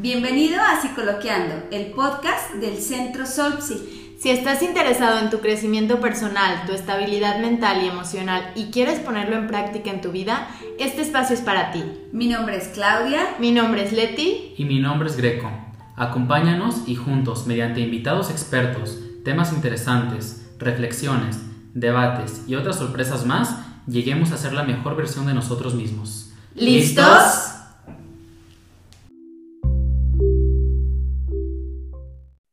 Bienvenido a Psicoloqueando, el podcast del Centro Solpsi. Si estás interesado en tu crecimiento personal, tu estabilidad mental y emocional y quieres ponerlo en práctica en tu vida, este espacio es para ti. Mi nombre es Claudia. Mi nombre es Leti. Y mi nombre es Greco. Acompáñanos y juntos, mediante invitados expertos, temas interesantes, reflexiones, debates y otras sorpresas más, lleguemos a ser la mejor versión de nosotros mismos. ¿Listos?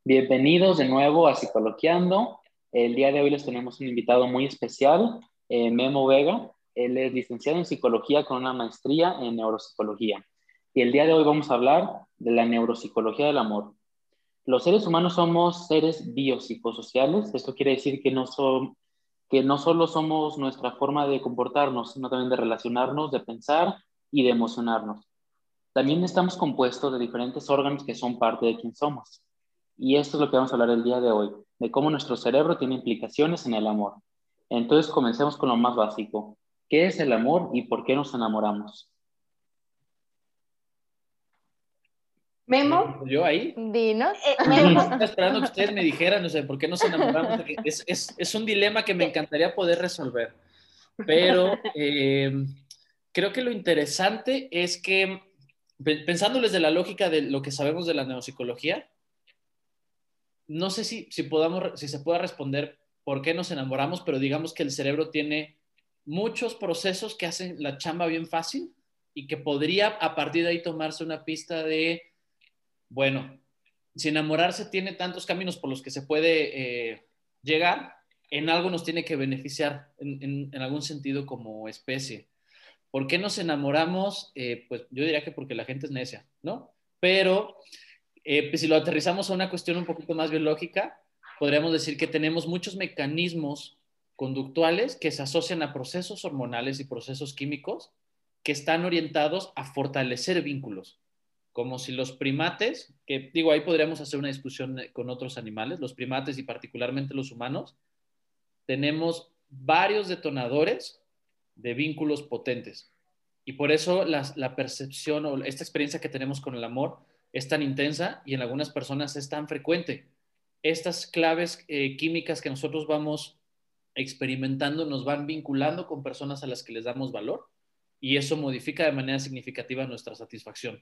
Bienvenidos de nuevo a Psicoloqueando. El día de hoy les tenemos un invitado muy especial, eh, Memo Vega. Él es licenciado en psicología con una maestría en neuropsicología. Y el día de hoy vamos a hablar de la neuropsicología del amor. Los seres humanos somos seres biopsicosociales. Esto quiere decir que no, son, que no solo somos nuestra forma de comportarnos, sino también de relacionarnos, de pensar y de emocionarnos. También estamos compuestos de diferentes órganos que son parte de quien somos. Y esto es lo que vamos a hablar el día de hoy, de cómo nuestro cerebro tiene implicaciones en el amor. Entonces comencemos con lo más básico. ¿Qué es el amor y por qué nos enamoramos? Memo. Yo ahí. Dinos. Eh, Memo. Estaba esperando que ustedes me dijeran, no sé, ¿por qué nos enamoramos? Es, es, es, un dilema que me encantaría poder resolver. Pero eh, creo que lo interesante es que, pensando desde la lógica de lo que sabemos de la neuropsicología, no sé si, si, podamos, si se pueda responder por qué nos enamoramos, pero digamos que el cerebro tiene muchos procesos que hacen la chamba bien fácil y que podría a partir de ahí tomarse una pista de, bueno, si enamorarse tiene tantos caminos por los que se puede eh, llegar, en algo nos tiene que beneficiar en, algún sentido como especie. ¿Por qué nos enamoramos? Eh, pues yo diría que porque la gente es necia, ¿no? Pero eh, pues si lo aterrizamos a una cuestión un poquito más biológica, podríamos decir que tenemos muchos mecanismos conductuales que se asocian a procesos hormonales y procesos químicos que están orientados a fortalecer vínculos, como si los primates, que digo, ahí podríamos hacer una discusión con otros animales, los primates y particularmente los humanos, tenemos varios detonadores de vínculos potentes. Y por eso la, la percepción o esta experiencia que tenemos con el amor es tan intensa y en algunas personas es tan frecuente. Estas claves eh, químicas que nosotros vamos experimentando nos van vinculando con personas a las que les damos valor y eso modifica de manera significativa nuestra satisfacción.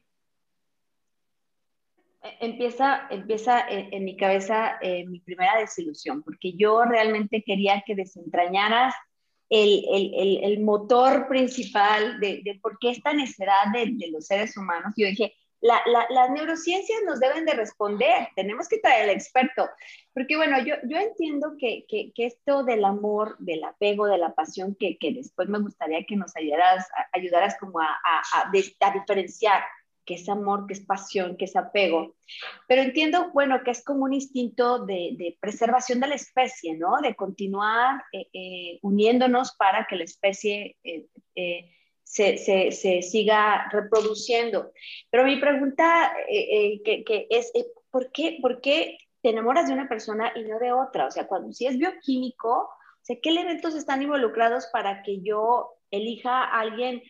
Empieza, empieza en, en mi cabeza eh, mi primera desilusión, porque yo realmente quería que desentrañaras el, el, el, el motor principal de, de, por qué esta necesidad de, de los seres humanos. Yo dije, la, la, las neurociencias nos deben de responder, tenemos que traer al experto, porque bueno, yo, yo entiendo que, que, que, esto del amor, del apego, de la pasión, que, que después me gustaría que nos ayudaras, ayudaras como a, a, a, a diferenciar qué es amor, qué es pasión, qué es apego. Pero entiendo, bueno, que es como un instinto de, de preservación de la especie, ¿no? De continuar eh, eh, uniéndonos para que la especie eh, eh se, se, se, siga reproduciendo. Pero mi pregunta eh, eh, que, que, es, eh, ¿por, qué, ¿por qué te enamoras de una persona y no de otra? O sea, cuando si es bioquímico, o sea, ¿qué elementos están involucrados para que yo elija a alguien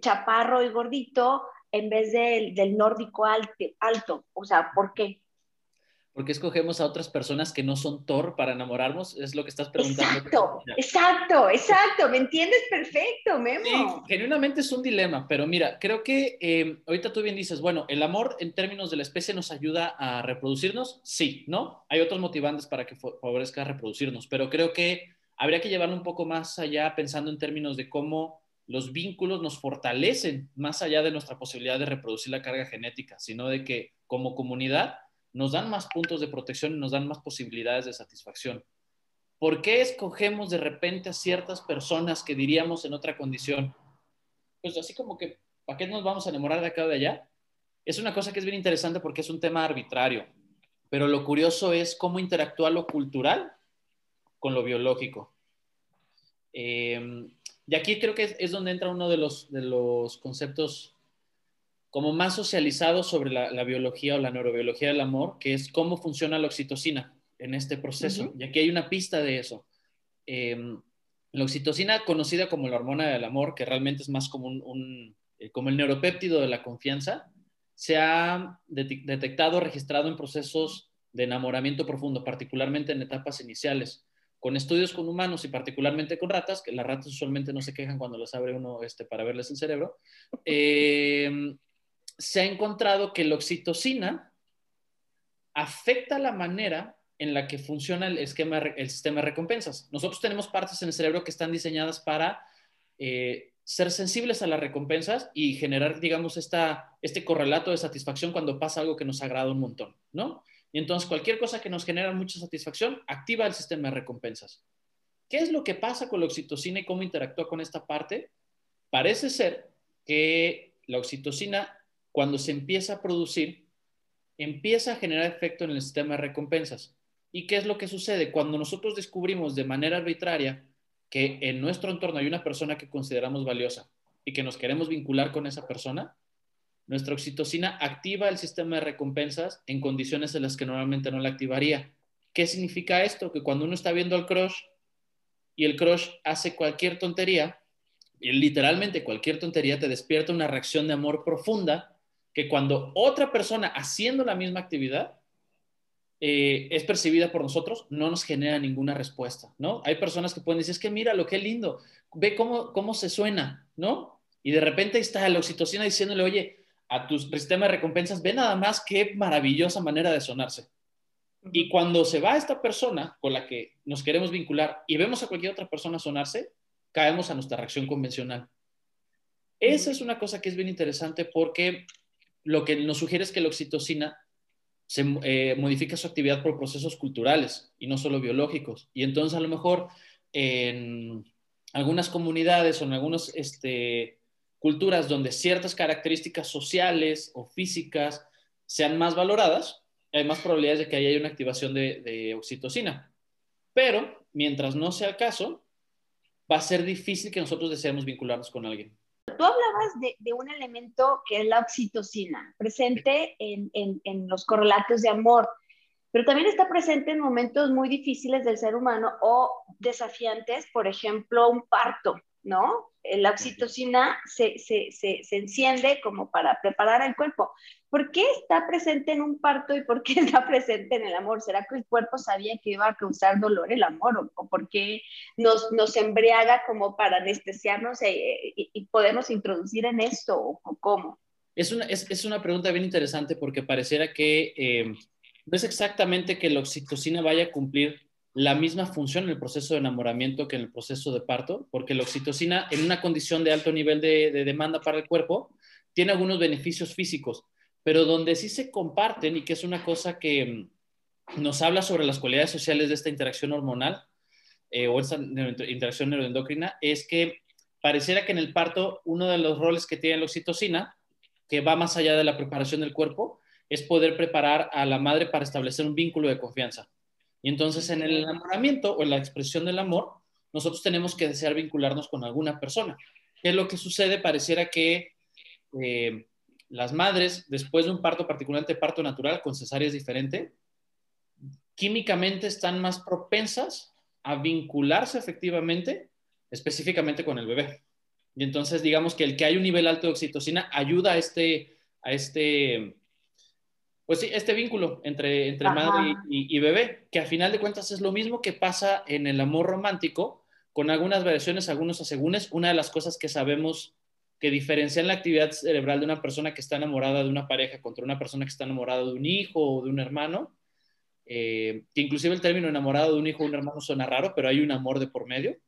chaparro y gordito en vez del, del nórdico alto, alto? O sea, ¿por qué? ¿Por qué escogemos a otras personas que no son Thor para enamorarnos? Es lo que estás preguntando. Exacto, exacto, exacto. ¿Me entiendes perfecto, Memo? Sí, genuinamente es un dilema, pero mira, creo que eh, ahorita tú bien dices, bueno, el amor en términos de la especie nos ayuda a reproducirnos. Sí, ¿no? Hay otros motivantes para que favorezca reproducirnos, pero creo que habría que llevarlo un poco más allá pensando en términos de cómo los vínculos nos fortalecen más allá de nuestra posibilidad de reproducir la carga genética, sino de que como comunidad nos dan más puntos de protección y nos dan más posibilidades de satisfacción. ¿Por qué escogemos de repente a ciertas personas que diríamos en otra condición? Pues así como que, ¿para qué nos vamos a enamorar de acá o de allá? Es una cosa que es bien interesante porque es un tema arbitrario, pero lo curioso es cómo interactúa lo cultural con lo biológico. Eh, y aquí creo que es, es, donde entra uno de los, de los conceptos como más socializado sobre la, la, biología o la neurobiología del amor, que es cómo funciona la oxitocina en este proceso. Uh -huh. Y aquí hay una pista de eso. Eh, la oxitocina, conocida como la hormona del amor, que realmente es más como, un, un eh, como el neuropéptido de la confianza, se ha detectado, registrado en procesos de enamoramiento profundo, particularmente en etapas iniciales, con estudios con humanos y particularmente con ratas, que las ratas usualmente no se quejan cuando les abre uno este, para verles el cerebro, eh, se ha encontrado que la oxitocina afecta la manera en la que funciona el, esquema, el sistema de recompensas. Nosotros tenemos partes en el cerebro que están diseñadas para eh, ser sensibles a las recompensas y generar, digamos, esta, este correlato de satisfacción cuando pasa algo que nos agrada un montón, ¿no? Y entonces cualquier cosa que nos genera mucha satisfacción activa el sistema de recompensas. ¿Qué es lo que pasa con la oxitocina y cómo interactúa con esta parte? Parece ser que la oxitocina, cuando se empieza a producir, empieza a generar efecto en el sistema de recompensas. ¿Y qué es lo que sucede? Cuando nosotros descubrimos de manera arbitraria que en nuestro entorno hay una persona que consideramos valiosa y que nos queremos vincular con esa persona, nuestra oxitocina activa el sistema de recompensas en condiciones en las que normalmente no la activaría. ¿Qué significa esto? Que cuando uno está viendo al crush y el crush hace cualquier tontería, y literalmente cualquier tontería te despierta una reacción de amor profunda que cuando otra persona haciendo la misma actividad eh, es percibida por nosotros, no nos genera ninguna respuesta, ¿no? Hay personas que pueden decir, es que mira lo que lindo, ve cómo, cómo se suena, ¿no? Y de repente está la oxitocina diciéndole, oye, a tu sistema de recompensas, ve nada más qué maravillosa manera de sonarse. Y cuando se va esta persona con la que nos queremos vincular y vemos a cualquier otra persona sonarse, caemos a nuestra reacción convencional. Esa es una cosa que es bien interesante porque lo que nos sugiere es que la oxitocina se eh, modifica su actividad por procesos culturales y no solo biológicos. Y entonces a lo mejor en algunas comunidades o en algunas este, culturas donde ciertas características sociales o físicas sean más valoradas, hay más probabilidades de que haya una activación de, de oxitocina. Pero mientras no sea el caso, va a ser difícil que nosotros deseemos vincularnos con alguien. Tú hablabas de, un elemento que es la oxitocina, presente en, en, los correlatos de amor, pero también está presente en momentos muy difíciles del ser humano o desafiantes, por ejemplo, un parto, ¿no? La oxitocina se, se, se, se, enciende como para preparar el cuerpo. ¿Por qué está presente en un parto y por qué está presente en el amor? ¿Será que el cuerpo sabía que iba a causar dolor el amor? ¿O, por qué nos, nos, embriaga como para anestesiarnos eh, y, y, podernos introducir en esto? ¿O, cómo? Es una, es, es, una pregunta bien interesante porque pareciera que eh, no es exactamente que la oxitocina vaya a cumplir la misma función en el proceso de enamoramiento que en el proceso de parto, porque la oxitocina en una condición de alto nivel de, demanda para el cuerpo tiene algunos beneficios físicos, pero donde sí se comparten y que es una cosa que mm, nos habla sobre las cualidades sociales de esta interacción hormonal eh, o esta interacción neuroendocrina, es que pareciera que en el parto uno de los roles que tiene la oxitocina, que va más allá de la preparación del cuerpo, es poder preparar a la madre para establecer un vínculo de confianza. Y entonces en el enamoramiento o en la expresión del amor, nosotros tenemos que desear vincularnos con alguna persona. ¿Qué es lo que sucede? Pareciera que eh, las madres, después de un parto, particularmente parto natural, con cesárea es diferente, químicamente están más propensas a vincularse efectivamente, específicamente con el bebé. Y entonces digamos que el que hay un nivel alto de oxitocina ayuda a este, a este pues sí, este vínculo entre, entre madre y, bebé, que al final de cuentas es lo mismo que pasa en el amor romántico, con algunas variaciones, algunos asegúnes. Una de las cosas que sabemos que diferencian la actividad cerebral de una persona que está enamorada de una pareja contra una persona que está enamorada de un hijo o de un hermano, eh, que inclusive el término enamorado de un hijo o un hermano suena raro, pero hay un amor de por medio,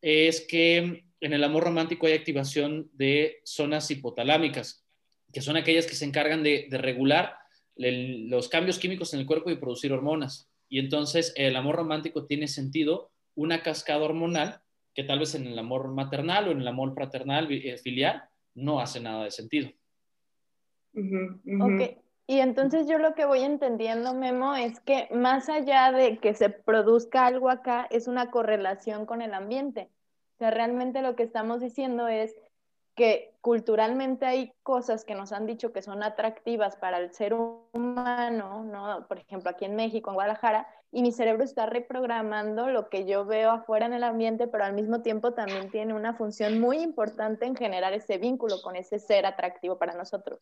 es que en el amor romántico hay activación de zonas hipotalámicas, que son aquellas que se encargan de, de regular los cambios químicos en el cuerpo y producir hormonas. Y entonces el amor romántico tiene sentido una cascada hormonal que tal vez en el amor maternal o en el amor fraternal, eh, filial, no hace nada de sentido. Ok, y entonces yo lo que voy entendiendo, Memo, es que más allá de que se produzca algo acá, es una correlación con el ambiente. O sea, realmente lo que estamos diciendo es que culturalmente hay cosas que nos han dicho que son atractivas para el ser humano, ¿no? Por ejemplo, aquí en México, en Guadalajara, y mi cerebro está reprogramando lo que yo veo afuera en el ambiente, pero al mismo tiempo también tiene una función muy importante en generar ese vínculo con ese ser atractivo para nosotros.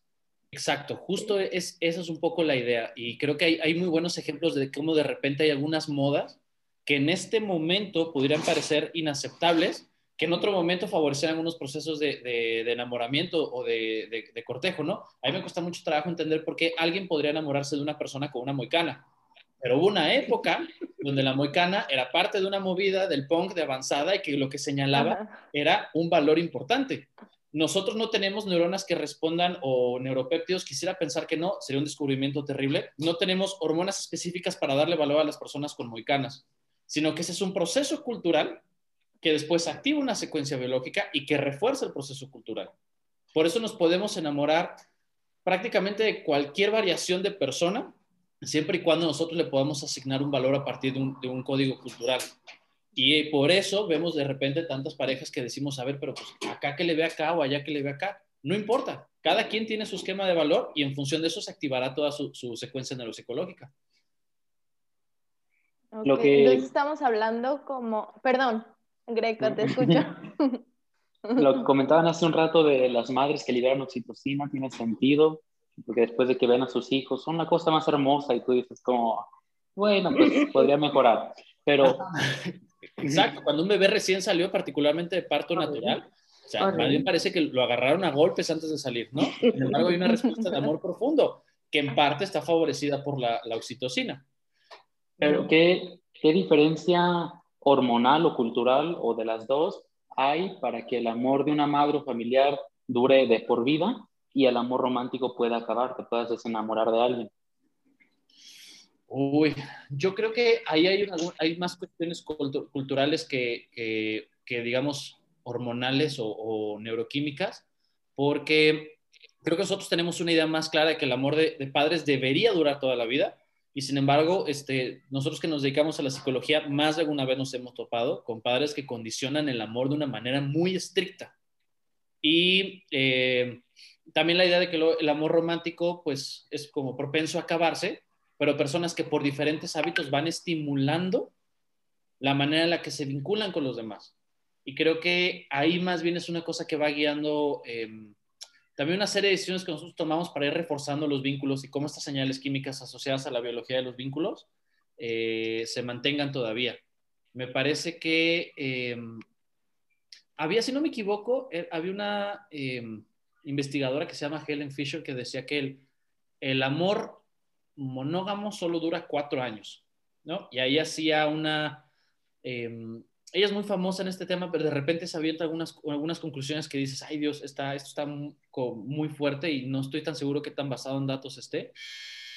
Exacto, justo es, esa es un poco la idea y creo que hay, hay muy buenos ejemplos de cómo de repente hay algunas modas que en este momento pudieran parecer inaceptables, que en otro momento favorecen algunos procesos de, enamoramiento o de, cortejo, ¿no? A mí me cuesta mucho trabajo entender por qué alguien podría enamorarse de una persona con una moicana. Pero hubo una época donde la moicana era parte de una movida del punk de avanzada y que lo que señalaba era un valor importante. Nosotros no tenemos neuronas que respondan o neuropéptidos, quisiera pensar que no, sería un descubrimiento terrible. No tenemos hormonas específicas para darle valor a las personas con moicanas, sino que ese es un proceso cultural que después activa una secuencia biológica y que refuerza el proceso cultural. Por eso nos podemos enamorar prácticamente de cualquier variación de persona, siempre y cuando nosotros le podamos asignar un valor a partir de un, código cultural. Y por eso vemos de repente tantas parejas que decimos, a ver, pero pues acá que le ve acá o allá que le ve acá. No importa, cada quien tiene su esquema de valor y en función de eso se activará toda su, secuencia neuropsicológica. Lo que... Entonces estamos hablando como, perdón, Greco, te escucho. Lo que comentaban hace un rato de las madres que liberan oxitocina tiene sentido, porque después de que ven a sus hijos son la cosa más hermosa y tú dices como, bueno, pues podría mejorar, pero... Exacto, cuando un bebé recién salió, particularmente de parto natural, o sea, más bien parece que lo agarraron a golpes antes de salir, ¿no? Sin embargo, hay una respuesta de amor profundo, que en parte está favorecida por la, la oxitocina. Pero, ¿qué, ¿qué diferencia hormonal o cultural o de las dos hay para que el amor de una madre familiar dure de por vida y el amor romántico pueda acabar, te puedas desenamorar de alguien. Uy, yo creo que ahí hay, hay más cuestiones culturales que, que, digamos, hormonales o, neuroquímicas, porque creo que nosotros tenemos una idea más clara de que el amor de, de padres debería durar toda la vida, y sin embargo, este, nosotros que nos dedicamos a la psicología, más de alguna vez nos hemos topado con padres que condicionan el amor de una manera muy estricta. Y eh, también la idea de que el amor romántico, pues, es como propenso a acabarse, pero personas que por diferentes hábitos van estimulando la manera en la que se vinculan con los demás. Y creo que ahí más bien es una cosa que va guiando em, también una serie de decisiones que nosotros tomamos para ir reforzando los vínculos y cómo estas señales químicas asociadas a la biología de los vínculos eh, se mantengan todavía. Me parece que em, había, si no me equivoco, eh, había una em, investigadora que se llama Helen Fisher que decía que el, el amor monógamo solo dura cuatro años, ¿no? Y ahí hacía una, em, ella es muy famosa en este tema, pero de repente se avienta algunas, algunas conclusiones que dices, ay Dios, está, esto está muy fuerte y no estoy tan seguro que tan basado en datos esté.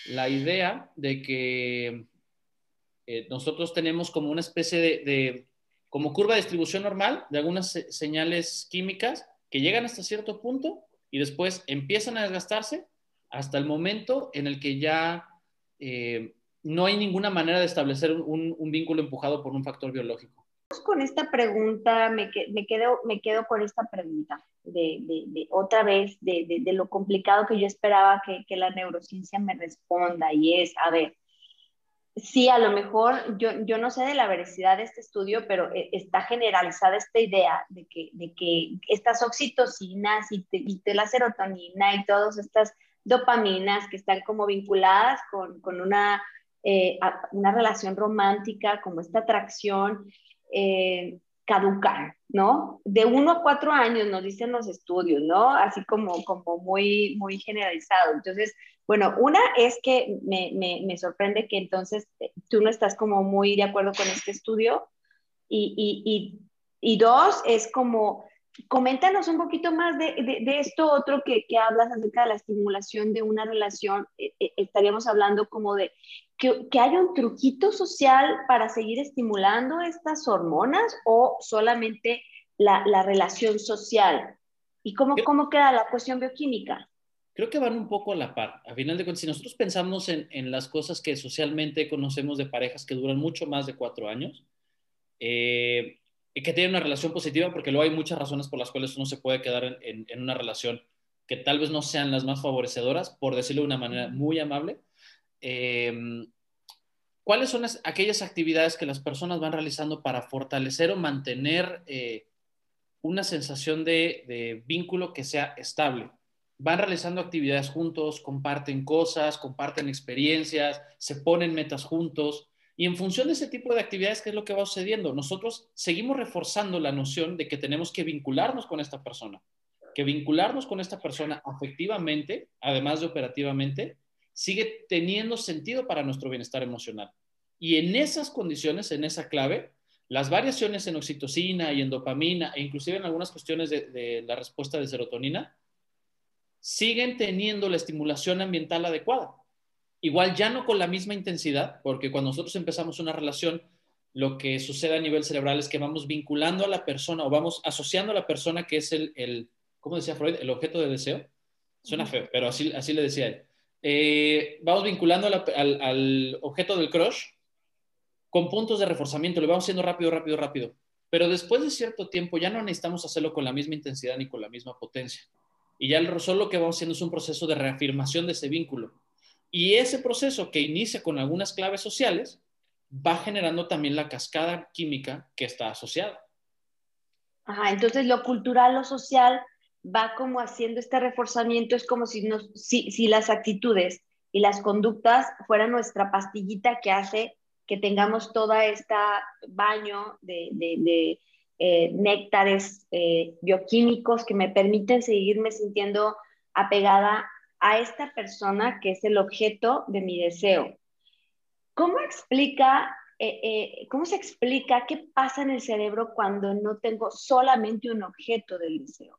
La idea de que eh, nosotros tenemos como una especie de, como curva de distribución normal de algunas señales químicas que llegan hasta cierto punto y después empiezan a desgastarse hasta el momento en el que ya eh, no hay ninguna manera de establecer un vínculo empujado por un factor biológico. Con esta pregunta, me, me, quedo, me quedo con esta pregunta, de, de, otra vez, de, de, lo complicado que yo esperaba que, que, la neurociencia me responda, y es, a ver, sí, a lo mejor, yo, yo no sé de la veracidad de este estudio, pero eh, está generalizada esta idea de que, de que estas oxitocinas y, y la serotonina y todas estas dopaminas que están como vinculadas con, con una, eh, una relación romántica, como esta atracción, eh, caducar, ¿no? De uno a cuatro años nos dicen los estudios, ¿no? Así como, como muy, muy generalizado. Entonces, bueno, una es que me, me, sorprende que entonces eh, tú no estás como muy de acuerdo con este estudio y, y, y, y dos es como, coméntanos un poquito más de, de, esto otro que, que, hablas acerca de la estimulación de una relación. Eh, estaríamos hablando como de que, que, haya un truquito social para seguir estimulando estas hormonas o solamente la, la relación social? ¿Y cómo, cómo queda la cuestión bioquímica? Creo que van un poco a la par. A final de cuentas, si nosotros pensamos en, en las cosas que socialmente conocemos de parejas que duran mucho más de cuatro años, eh, que tienen una relación positiva, porque luego hay muchas razones por las cuales uno se puede quedar en, en, una relación que tal vez no sean las más favorecedoras, por decirlo de una manera muy amable, eh, ¿cuáles son aquellas actividades que las personas van realizando para fortalecer o mantener eh, una sensación de, vínculo que sea estable? Van realizando actividades juntos, comparten cosas, comparten experiencias, se ponen metas juntos. Y en función de ese tipo de actividades, ¿qué es lo que va sucediendo? Nosotros seguimos reforzando la noción de que tenemos que vincularnos con esta persona, que vincularnos con esta persona afectivamente, además de operativamente, sigue teniendo sentido para nuestro bienestar emocional. Y en esas condiciones, en esa clave, las variaciones en oxitocina y en dopamina, e inclusive en algunas cuestiones de, la respuesta de serotonina, siguen teniendo la estimulación ambiental adecuada. Igual ya no con la misma intensidad, porque cuando nosotros empezamos una relación, lo que sucede a nivel cerebral es que vamos vinculando a la persona o vamos asociando a la persona que es el, el ¿cómo decía Freud? El objeto de deseo. Suena feo, pero así, así le decía él. Eh, vamos vinculando al, al objeto del crush con puntos de reforzamiento, lo vamos haciendo rápido, rápido, rápido. Pero después de cierto tiempo ya no necesitamos hacerlo con la misma intensidad ni con la misma potencia. Y ya el, solo lo que vamos haciendo es un proceso de reafirmación de ese vínculo. Y ese proceso que inicia con algunas claves sociales va generando también la cascada química que está asociada. Ajá, entonces lo cultural, lo social va como haciendo este reforzamiento, es como si, nos, si, las actitudes y las conductas fueran nuestra pastillita que hace que tengamos toda esta baño de, eh, néctares eh, bioquímicos que me permiten seguirme sintiendo apegada a esta persona que es el objeto de mi deseo. ¿Cómo explica, eh, cómo se explica qué pasa en el cerebro cuando no tengo solamente un objeto del deseo?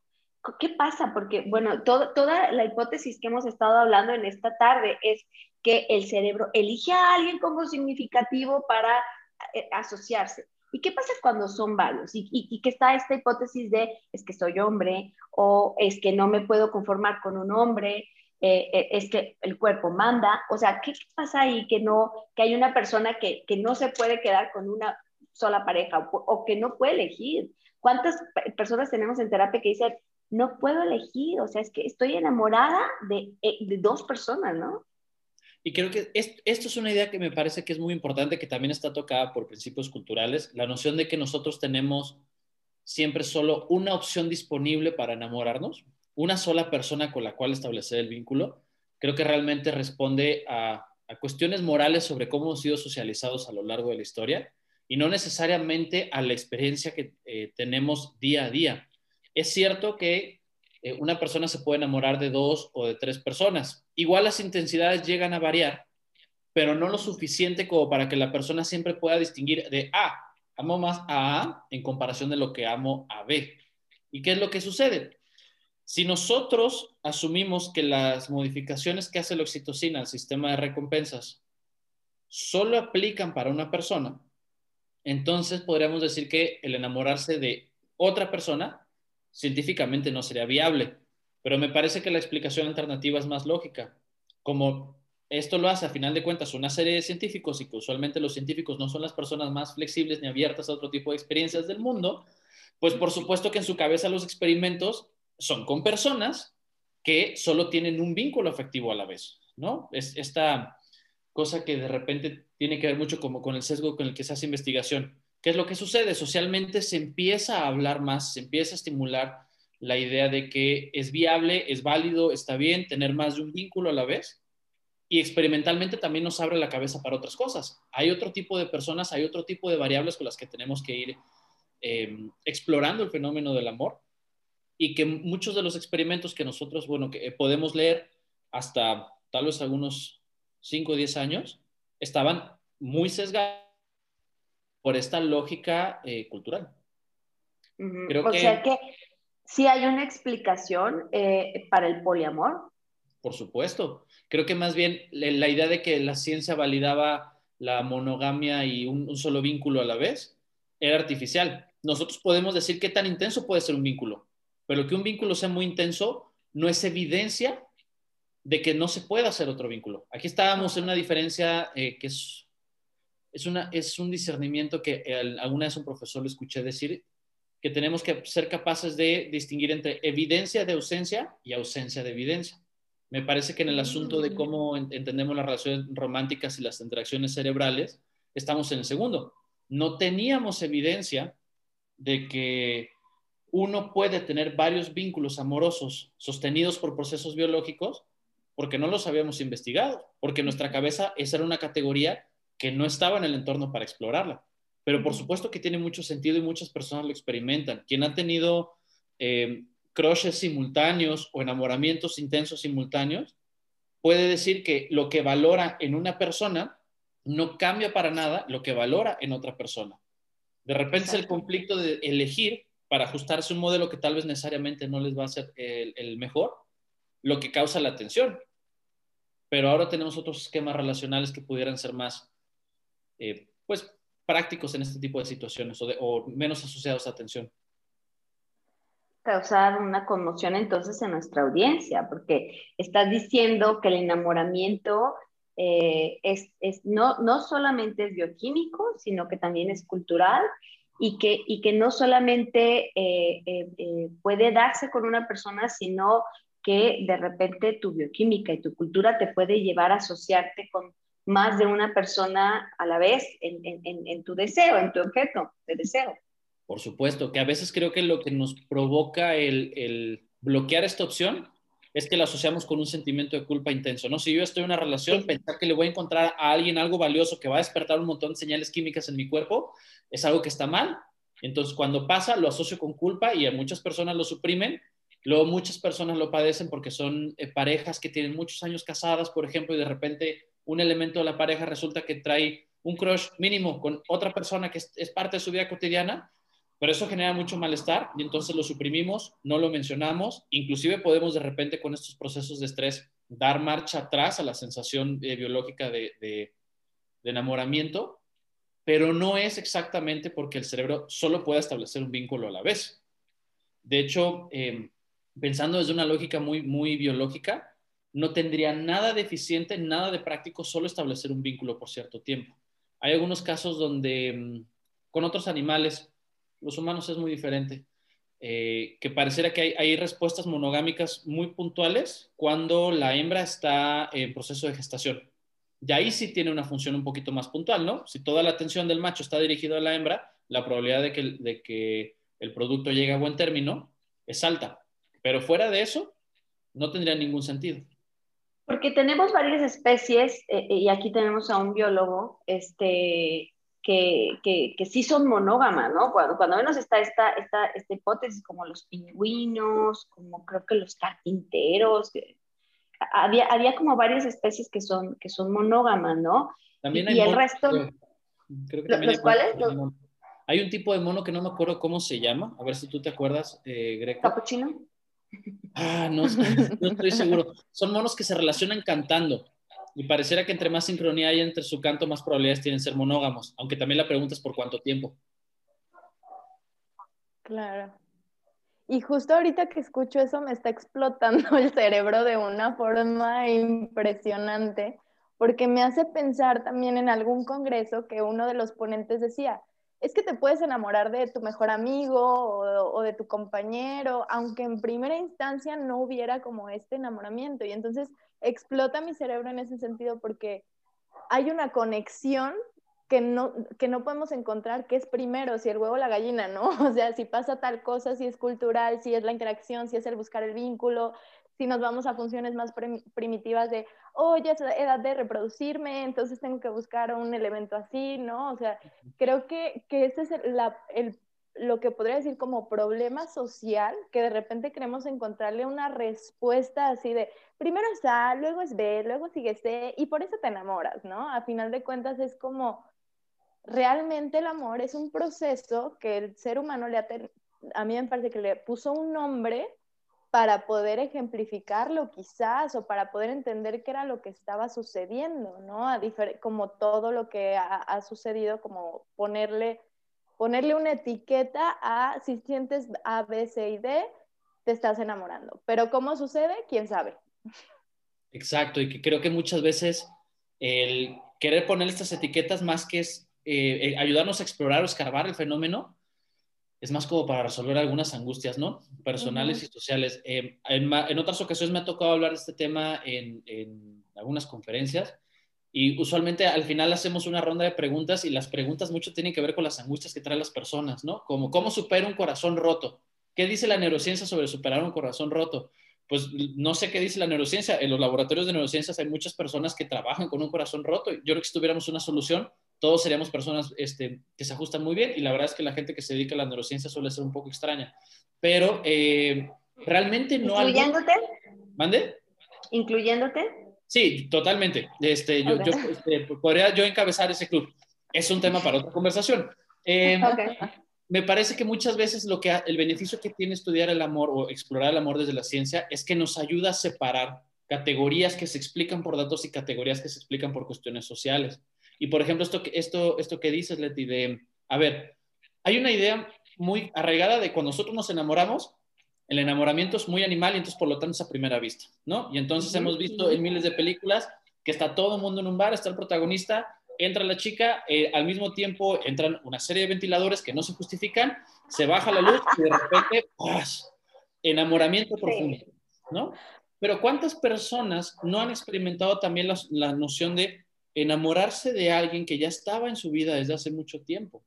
¿Qué pasa? Porque, bueno, toda la hipótesis que hemos estado hablando en esta tarde es que el cerebro elige a alguien como significativo para eh, asociarse. ¿Y qué pasa cuando son varios? Y, y, que está esta hipótesis de es que soy hombre o es que no me puedo conformar con un hombre, eh, eh, es que el cuerpo manda. O sea, ¿qué, pasa ahí que, no, que hay una persona que, que no se puede quedar con una sola pareja o, que no puede elegir? ¿Cuántas personas tenemos en terapia que dicen, no puedo elegir? O sea, es que estoy enamorada de, de dos personas, ¿no? Y creo que esto, es una idea que me parece que es muy importante, que también está tocada por principios culturales, la noción de que nosotros tenemos siempre solo una opción disponible para enamorarnos, una sola persona con la cual establecer el vínculo, creo que realmente responde a, cuestiones morales sobre cómo hemos sido socializados a lo largo de la historia y no necesariamente a la experiencia que eh, tenemos día a día. Es cierto que eh, una persona se puede enamorar de dos o de tres personas. Igual las intensidades llegan a variar, pero no lo suficiente como para que la persona siempre pueda distinguir de A, amo más a A en comparación de lo que amo a B. ¿Y qué es lo que sucede? Si nosotros asumimos que las modificaciones que hace la oxitocina al sistema de recompensas solo aplican para una persona, entonces podríamos decir que el enamorarse de otra persona científicamente no sería viable. Pero me parece que la explicación alternativa es más lógica. Como esto lo hace a final de cuentas una serie de científicos y que usualmente los científicos no son las personas más flexibles ni abiertas a otro tipo de experiencias del mundo, pues por supuesto que en su cabeza los experimentos son con personas que solo tienen un vínculo afectivo a la vez, ¿no? Es esta cosa que de repente tiene que ver mucho como con el sesgo con el que se hace investigación. ¿Qué es lo que sucede? Socialmente se empieza a hablar más, se empieza a estimular la idea de que es viable, es válido, está bien tener más de un vínculo a la vez. Y experimentalmente también nos abre la cabeza para otras cosas. Hay otro tipo de personas, hay otro tipo de variables con las que tenemos que ir em, explorando el fenómeno del amor y que muchos de los experimentos que nosotros, bueno, que podemos leer hasta tal vez algunos 5 o 10 años, estaban muy sesgados por esta lógica eh, cultural. o sea que sí hay una explicación eh, para el poliamor. Por supuesto. Creo que más bien la idea de que la ciencia validaba la monogamia y un, solo vínculo a la vez era artificial. Nosotros podemos decir qué tan intenso puede ser un vínculo, pero que un vínculo sea muy intenso no es evidencia de que no se pueda hacer otro vínculo. Aquí estábamos en una diferencia eh, que es es, una, es un discernimiento que alguna vez un profesor le escuché decir, que tenemos que ser capaces de distinguir entre evidencia de ausencia y ausencia de evidencia. Me parece que en el asunto de cómo entendemos las relaciones románticas y las interacciones cerebrales, estamos en el segundo. No teníamos evidencia de que uno puede tener varios vínculos amorosos sostenidos por procesos biológicos porque no los habíamos investigado, porque en nuestra cabeza esa era una categoría que no estaba en el entorno para explorarla. Pero por supuesto que tiene mucho sentido y muchas personas lo experimentan. Quien ha tenido eh, crushes simultáneos o enamoramientos intensos simultáneos, puede decir que lo que valora en una persona no cambia para nada lo que valora en otra persona. De repente es el conflicto de elegir para ajustarse un modelo que tal vez necesariamente no les va a ser el, mejor, lo que causa la tensión. Pero ahora tenemos otros esquemas relacionales que pudieran ser más, eh, pues, prácticos en este tipo de situaciones o, menos asociados a tensión causar una conmoción entonces en nuestra audiencia, porque estás diciendo que el enamoramiento eh, es, es, no, no solamente es bioquímico, sino que también es cultural y que, y que no solamente eh, eh, puede darse con una persona, sino que de repente tu bioquímica y tu cultura te puede llevar a asociarte con más de una persona a la vez en, en, en tu deseo, en tu objeto de deseo. Por supuesto, que a veces creo que lo que nos provoca el, bloquear esta opción es que la asociamos con un sentimiento de culpa intenso, ¿no? Si yo estoy en una relación, pensar que le voy a encontrar a alguien algo valioso que va a despertar un montón de señales químicas en mi cuerpo, es algo que está mal. Entonces, cuando pasa, lo asocio con culpa y a muchas personas lo suprimen. Luego, muchas personas lo padecen porque son eh, parejas que tienen muchos años casadas, por ejemplo, y de repente un elemento de la pareja resulta que trae un crush mínimo con otra persona que es parte de su vida cotidiana pero eso genera mucho malestar y entonces lo suprimimos, no lo mencionamos, inclusive podemos de repente con estos procesos de estrés dar marcha atrás a la sensación eh, biológica de, enamoramiento, pero no es exactamente porque el cerebro solo puede establecer un vínculo a la vez. De hecho, em, pensando desde una lógica muy, muy biológica, no tendría nada deficiente, nada de práctico solo establecer un vínculo por cierto tiempo. Hay algunos casos donde em, con otros animales los humanos es muy diferente. Eh, que pareciera que hay, respuestas monogámicas muy puntuales cuando la hembra está en proceso de gestación. Y ahí sí tiene una función un poquito más puntual, ¿no? Si toda la atención del macho está dirigida a la hembra, la probabilidad de que, de que el producto llegue a buen término es alta. Pero fuera de eso, no tendría ningún sentido. Porque tenemos varias especies, eh, y aquí tenemos a un biólogo, este, que, que, que, sí son monógamas, ¿no? Cuando, cuando menos está esta, esta, esta hipótesis, como los pingüinos, como creo que los carpinteros, había, había como varias especies que son, que son monógamas, ¿no? También hay y el resto... Creo que también ¿Los hay cuáles? Hay un tipo de mono que no me acuerdo cómo se llama, a ver si tú te acuerdas, eh, Greco. ¿Capuchino? Ah, no, no estoy seguro. Son monos que se relacionan cantando. Y pareciera que entre más sincronía hay entre su canto, más probabilidades tienen ser monógamos, aunque también la pregunta es por cuánto tiempo. Claro. Y justo ahorita que escucho eso me está explotando el cerebro de una forma impresionante, porque me hace pensar también en algún congreso que uno de los ponentes decía, es que te puedes enamorar de tu mejor amigo o, o, de tu compañero, aunque en primera instancia no hubiera como este enamoramiento. Y entonces explota mi cerebro en ese sentido porque hay una conexión que no, que no podemos encontrar que es primero, si el huevo o la gallina, ¿no? O sea, si pasa tal cosa, si es cultural, si es la interacción, si es el buscar el vínculo, si nos vamos a funciones más primitivas de, oh, ya es edad de reproducirme, entonces tengo que buscar un elemento así, ¿no? O sea, creo que, que ese es el, la, el lo que podría decir como problema social, que de repente queremos encontrarle una respuesta así de, primero es A, luego es B, luego sigue C, y por eso te enamoras, ¿no? A final de cuentas es como, realmente el amor es un proceso que el ser humano le ha, a mí me parece que le puso un nombre para poder ejemplificarlo quizás o para poder entender qué era lo que estaba sucediendo, ¿no? A como todo lo que ha, ha sucedido, como ponerle ponerle una etiqueta a si sientes A, B, C y D, te estás enamorando. Pero cómo sucede, quién sabe. Exacto, y que creo que muchas veces el querer poner estas etiquetas más que es eh, eh, ayudarnos a explorar o escarbar el fenómeno, es más como para resolver algunas angustias, ¿no? Personales y sociales. Eh, en, otras ocasiones me ha tocado hablar de este tema en, en, algunas conferencias y usualmente al final hacemos una ronda de preguntas y las preguntas mucho tienen que ver con las angustias que traen las personas, ¿no? Como cómo supera un corazón roto. ¿Qué dice la neurociencia sobre superar un corazón roto? Pues no sé qué dice la neurociencia. En los laboratorios de neurociencias hay muchas personas que trabajan con un corazón roto. Yo creo que si tuviéramos una solución, todos seríamos personas este, que se ajustan muy bien y la verdad es que la gente que se dedica a la neurociencia suele ser un poco extraña. Pero eh, realmente no... ¿Incluyéndote? ¿Mande? ¿Incluyéndote? Sí, totalmente. Este, yo, este, podría yo encabezar ese club. Es un tema para otra conversación. Eh, me parece que muchas veces lo que el beneficio que tiene estudiar el amor o explorar el amor desde la ciencia es que nos ayuda a separar categorías que se explican por datos y categorías que se explican por cuestiones sociales. Y por ejemplo, esto, esto, esto que dices, Leti, de, a ver, hay una idea muy arraigada de cuando nosotros nos enamoramos, el enamoramiento es muy animal y entonces por lo tanto es a primera vista, ¿no? Y entonces hemos visto en miles de películas que está todo el mundo en un bar, está el protagonista, entra la chica, eh, al mismo tiempo entran una serie de ventiladores que no se justifican, se baja la luz y de repente, ¡paz! enamoramiento profundo, ¿no? Pero ¿cuántas personas no han experimentado también la noción de enamorarse de alguien que ya estaba en su vida desde hace mucho tiempo.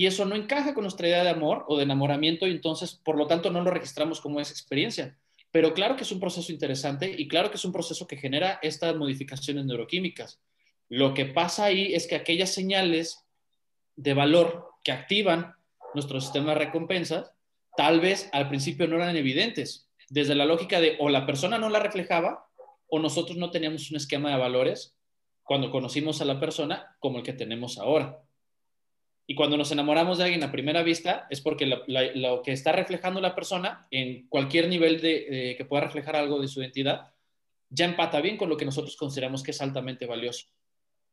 Y eso no encaja con nuestra idea de amor o de enamoramiento y entonces, por lo tanto, no lo registramos como esa experiencia. Pero claro que es un proceso interesante y claro que es un proceso que genera estas modificaciones neuroquímicas. Lo que pasa ahí es que aquellas señales de valor que activan nuestro sistema de recompensas, tal vez al principio no eran evidentes, desde la lógica de o la persona no la reflejaba o nosotros no teníamos un esquema de valores cuando conocimos a la persona como el que tenemos ahora. Y cuando nos enamoramos de alguien a primera vista es porque lo que está reflejando la persona en cualquier nivel de, que pueda reflejar algo de su identidad ya empata bien con lo que nosotros consideramos que es altamente valioso.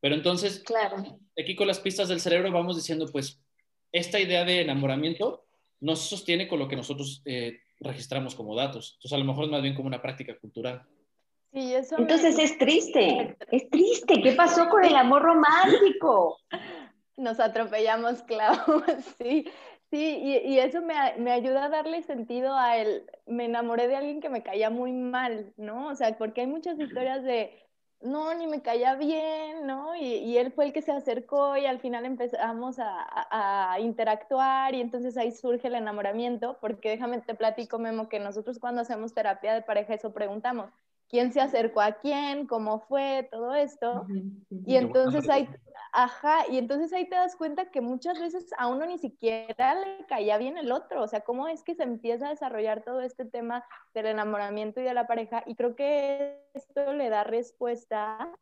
Pero entonces, claro. aquí con las pistas del cerebro vamos diciendo, pues, esta idea de enamoramiento no se sostiene con lo que nosotros eh, registramos como datos. Entonces, a lo mejor es más bien como una práctica cultural. Entonces es triste, es triste. ¿Qué pasó con el amor romántico? Nos atropellamos, Clau, sí. Sí, y, eso me, me, ayuda a darle sentido a él. Me enamoré de alguien que me caía muy mal, ¿no? O sea, porque hay muchas historias de, no, ni me caía bien, ¿no? Y, y él fue el que se acercó y al final empezamos a, a, a, interactuar y entonces ahí surge el enamoramiento, porque déjame te platico, Memo, que nosotros cuando hacemos terapia de pareja eso preguntamos, quién se acercó a quién, cómo fue, todo esto. Y entonces ahí, ajá, y entonces ahí te das cuenta que muchas veces a uno ni siquiera le caía bien el otro, o sea, cómo es que se empieza a desarrollar todo este tema del enamoramiento y de la pareja, y creo que esto le da respuesta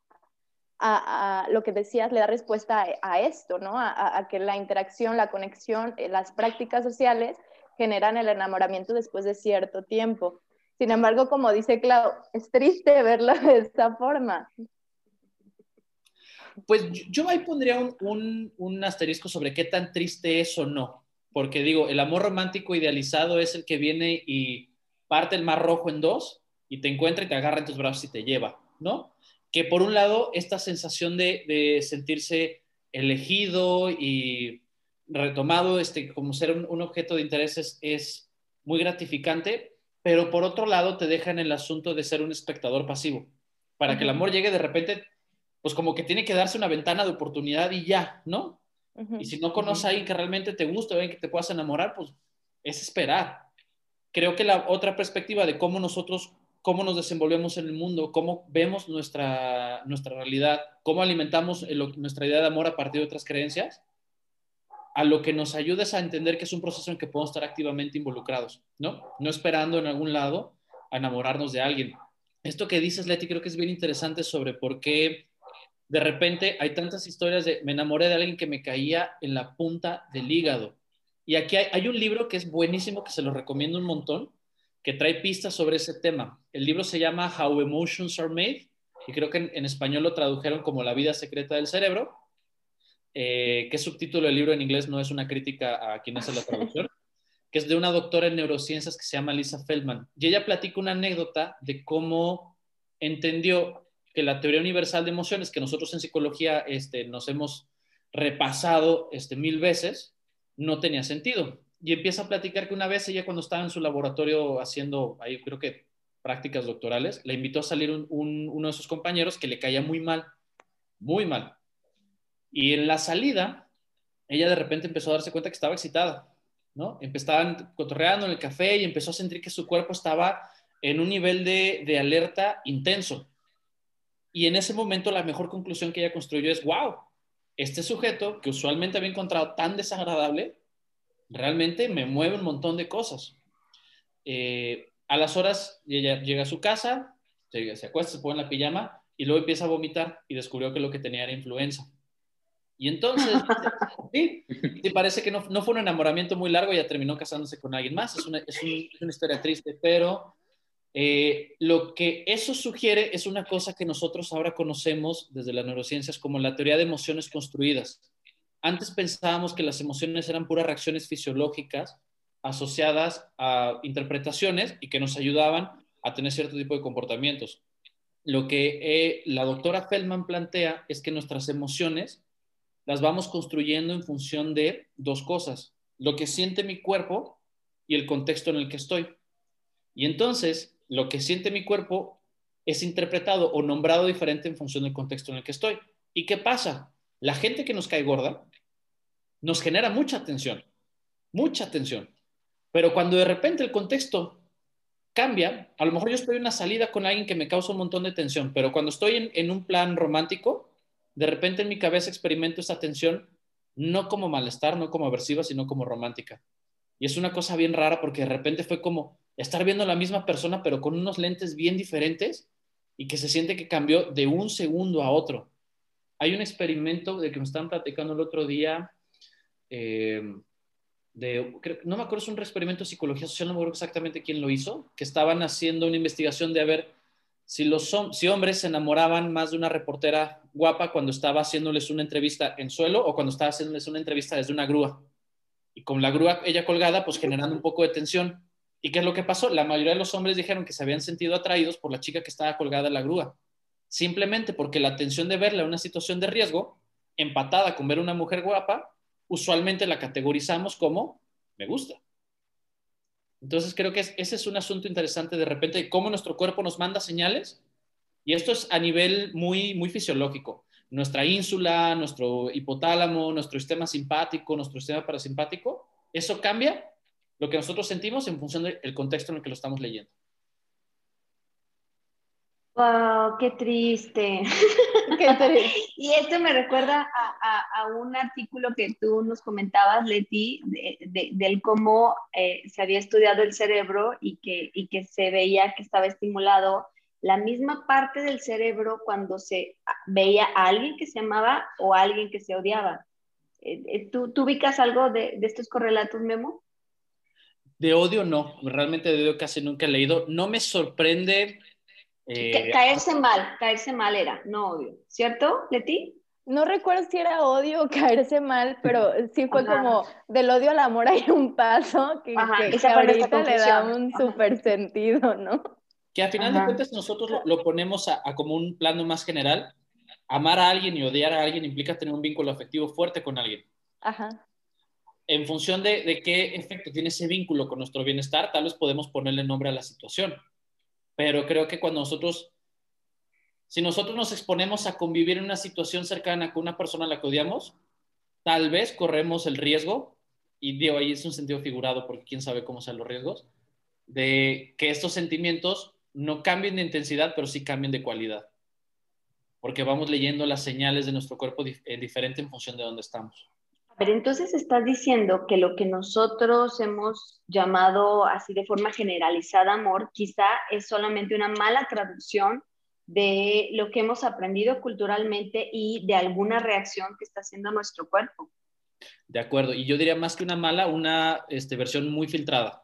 a, lo que decías, le da respuesta a, esto, ¿no? A, a, que la interacción, la conexión, eh, las prácticas sociales generan el enamoramiento después de cierto tiempo. Sin embargo, como dice Clau, es triste verlo de esta forma. Pues yo ahí pondría un, asterisco sobre qué tan triste es o no, porque digo, el amor romántico idealizado es el que viene y parte el mar rojo en dos y te encuentra y te agarra en tus brazos y te lleva, ¿no? Que por un lado, esta sensación de, sentirse elegido y retomado este, como ser un, un objeto de interés es muy gratificante, pero por otro lado te dejan el asunto de ser un espectador pasivo. Para que el amor llegue de repente, pues como que tiene que darse una ventana de oportunidad y ya, ¿no? Y si no conoces a alguien que realmente te gusta, alguien que te puedas enamorar, pues es esperar. Creo que la otra perspectiva de cómo nosotros, cómo nos desenvolvemos en el mundo, cómo vemos nuestra, nuestra realidad, cómo alimentamos nuestra idea de amor a partir de otras creencias, a lo que nos ayuda es a entender que es un proceso en que podemos estar activamente involucrados, ¿no? No esperando en algún lado a enamorarnos de alguien. Esto que dices, Leti, creo que es bien interesante sobre por qué de repente hay tantas historias de me enamoré de alguien que me caía en la punta del hígado. Y aquí hay, un libro que es buenísimo, que se lo recomiendo un montón, que trae pistas sobre ese tema. El libro se llama How Emotions Are Made, y creo que en español lo tradujeron como La vida secreta del cerebro eh, que subtítulo del libro en inglés no es una crítica a quien hace la traducción, que es de una doctora en neurociencias que se llama Lisa Feldman. Y ella platica una anécdota de cómo entendió que la teoría universal de emociones, que nosotros en psicología este, nos hemos repasado este, mil veces, no tenía sentido. y empieza a platicar que una vez ella cuando estaba en su laboratorio haciendo, ahí creo que prácticas doctorales, le invitó a salir uno de sus compañeros que le caía muy mal, muy mal. Y en la salida, ella de repente empezó a darse cuenta que estaba excitada, ¿no? Empezaban cotorreando en el café y empezó a sentir que su cuerpo estaba en un nivel de, de alerta intenso. Y en ese momento la mejor conclusión que ella construyó es, wow, este sujeto que usualmente había encontrado tan desagradable, realmente me mueve un montón de cosas. Eh, a las horas ella llega a su casa, se, acuesta, se pone la pijama y luego empieza a vomitar y descubrió que lo que tenía era influenza. Y entonces, sí, parece que no, fue un enamoramiento muy largo, ya terminó casándose con alguien más, es una, historia triste, pero eh, lo que eso sugiere es una cosa que nosotros ahora conocemos desde las neurociencias como la teoría de emociones construidas. Antes pensábamos que las emociones eran puras reacciones fisiológicas asociadas a interpretaciones y que nos ayudaban a tener cierto tipo de comportamientos. Lo que eh, la doctora Feldman plantea es que nuestras emociones las vamos construyendo en función de dos cosas, lo que siente mi cuerpo y el contexto en el que estoy. Y entonces, lo que siente mi cuerpo es interpretado o nombrado diferente en función del contexto en el que estoy. ¿Y qué pasa? La gente que nos cae gorda nos genera mucha tensión, mucha tensión. Pero cuando de repente el contexto cambia, a lo mejor yo estoy en una salida con alguien que me causa un montón de tensión, pero cuando estoy en, un plan romántico, de repente en mi cabeza experimento esa tensión no como malestar, no como aversiva, sino como romántica. Y es una cosa bien rara porque de repente fue como estar viendo a la misma persona, pero con unos lentes bien diferentes y que se siente que cambió de un segundo a otro. Hay un experimento de que me estaban platicando el otro día, eh, no me acuerdo, es un experimento de psicología social, no me acuerdo exactamente quién lo hizo, que estaban haciendo una investigación de a ver si los hombres se enamoraban más de una reportera guapa cuando estaba haciéndoles una entrevista en suelo o cuando estaba haciéndoles una entrevista desde una grúa. Y con la grúa ella colgada, pues generando un poco de tensión. ¿Y qué es lo que pasó? La mayoría de los hombres dijeron que se habían sentido atraídos por la chica que estaba colgada en la grúa. Simplemente porque la tensión de verla en una situación de riesgo, empatada con ver una mujer guapa, usualmente la categorizamos como me gusta. Entonces creo que ese es un asunto interesante de repente de cómo nuestro cuerpo nos manda señales y esto es a nivel muy, muy fisiológico. Nuestra ínsula, nuestro hipotálamo, nuestro sistema simpático, nuestro sistema parasimpático, eso cambia lo que nosotros sentimos en función del contexto en el que lo estamos leyendo. Wow, qué triste. y esto me recuerda a, un artículo que tú nos comentabas, Leti, de, del cómo eh, se había estudiado el cerebro y que, y que se veía que estaba estimulado la misma parte del cerebro cuando se veía a alguien que se amaba o a alguien que se odiaba. Eh, eh, ¿Tú, ¿Tú, ubicas algo de, de estos correlatos, Memo? De odio no, realmente de odio casi nunca he leído. No me sorprende eh, caerse mal, caerse mal era, no odio, ¿cierto, Leti? No recuerdo si era odio o caerse mal, pero sí fue como del odio al amor hay un paso que, ahorita le da un súper sentido, ¿no? Que a final de cuentas nosotros lo, ponemos a, como un plano más general. Amar a alguien y odiar a alguien implica tener un vínculo afectivo fuerte con alguien. Ajá. En función de, de qué efecto tiene ese vínculo con nuestro bienestar, tal vez podemos ponerle nombre a la situación pero creo que cuando nosotros, si nosotros nos exponemos a convivir en una situación cercana con una persona a la que odiamos, tal vez corremos el riesgo, y digo, ahí es un sentido figurado porque quién sabe cómo sean los riesgos, de que estos sentimientos no cambien de intensidad, pero sí cambien de cualidad. Porque vamos leyendo las señales de nuestro cuerpo eh, diferente en función de dónde estamos. Pero entonces estás diciendo que lo que nosotros hemos llamado así de forma generalizada amor, quizá es solamente una mala traducción de lo que hemos aprendido culturalmente y de alguna reacción que está haciendo nuestro cuerpo. De acuerdo, y yo diría más que una mala, una este, versión muy filtrada,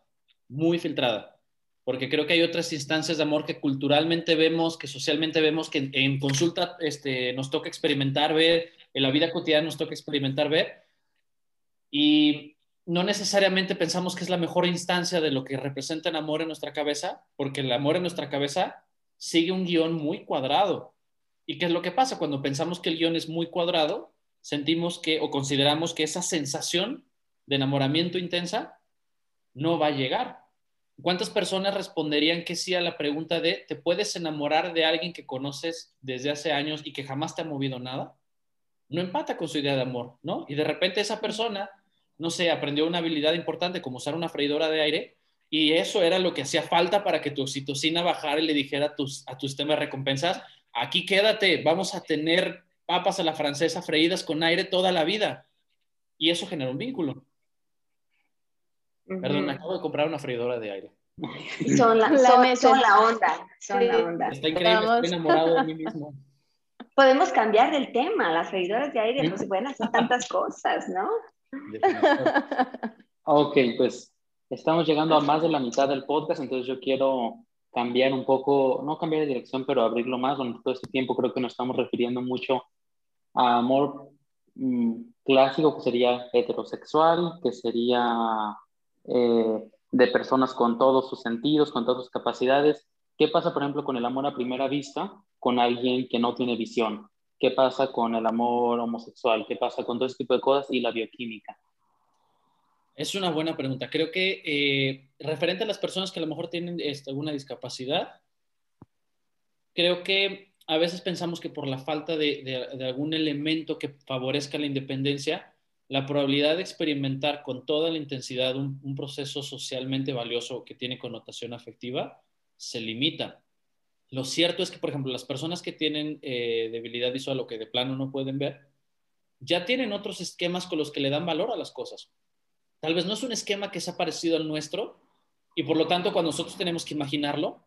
muy filtrada, porque creo que hay otras instancias de amor que culturalmente vemos, que socialmente vemos, que en, consulta este, nos toca experimentar, ver, en la vida cotidiana nos toca experimentar, ver, y no necesariamente pensamos que es la mejor instancia de lo que representa el amor en nuestra cabeza, porque el amor en nuestra cabeza sigue un guion muy cuadrado. ¿Y qué es lo que pasa? Cuando pensamos que el guion es muy cuadrado, sentimos que o consideramos que esa sensación de enamoramiento intensa no va a llegar. ¿Cuántas personas responderían que sí a la pregunta de, ¿te puedes enamorar de alguien que conoces desde hace años y que jamás te ha movido nada? No empata con su idea de amor, ¿no? Y de repente esa persona, no sé, aprendió una habilidad importante como usar una freidora de aire y eso era lo que hacía falta para que tu oxitocina bajara y le dijera a, tus, a tu sistema de recompensas, aquí quédate, vamos a tener papas a la francesa freídas con aire toda la vida. Y eso genera un vínculo. Perdón, acabo de comprar una freidora de aire. Son la, son, la onda, son la onda. Está increíble, estoy enamorado de mí mismo. Podemos cambiar del tema, las freidoras de aire no se pueden hacer tantas cosas, ¿no? ok, pues estamos llegando a más de la mitad del podcast, entonces yo quiero cambiar un poco, no cambiar de dirección, pero abrirlo más. Durante todo este tiempo creo que nos estamos refiriendo mucho a amor mm, clásico, que sería heterosexual, que sería eh, de personas con todos sus sentidos, con todas sus capacidades. ¿Qué pasa, por ejemplo, con el amor a primera vista con alguien que no tiene visión? ¿Qué pasa con el amor homosexual? ¿Qué pasa con todo ese tipo de cosas y la bioquímica? Es una buena pregunta. Creo que eh, referente a las personas que a lo mejor tienen este, alguna discapacidad, creo que a veces pensamos que por la falta de, algún elemento que favorezca la independencia, la probabilidad de experimentar con toda la intensidad un, proceso socialmente valioso que tiene connotación afectiva se limita. Lo cierto es que, por ejemplo, las personas que tienen eh, debilidad visual o que de plano no pueden ver, ya tienen otros esquemas con los que le dan valor a las cosas. Tal vez no es un esquema que sea parecido al nuestro y por lo tanto cuando nosotros tenemos que imaginarlo,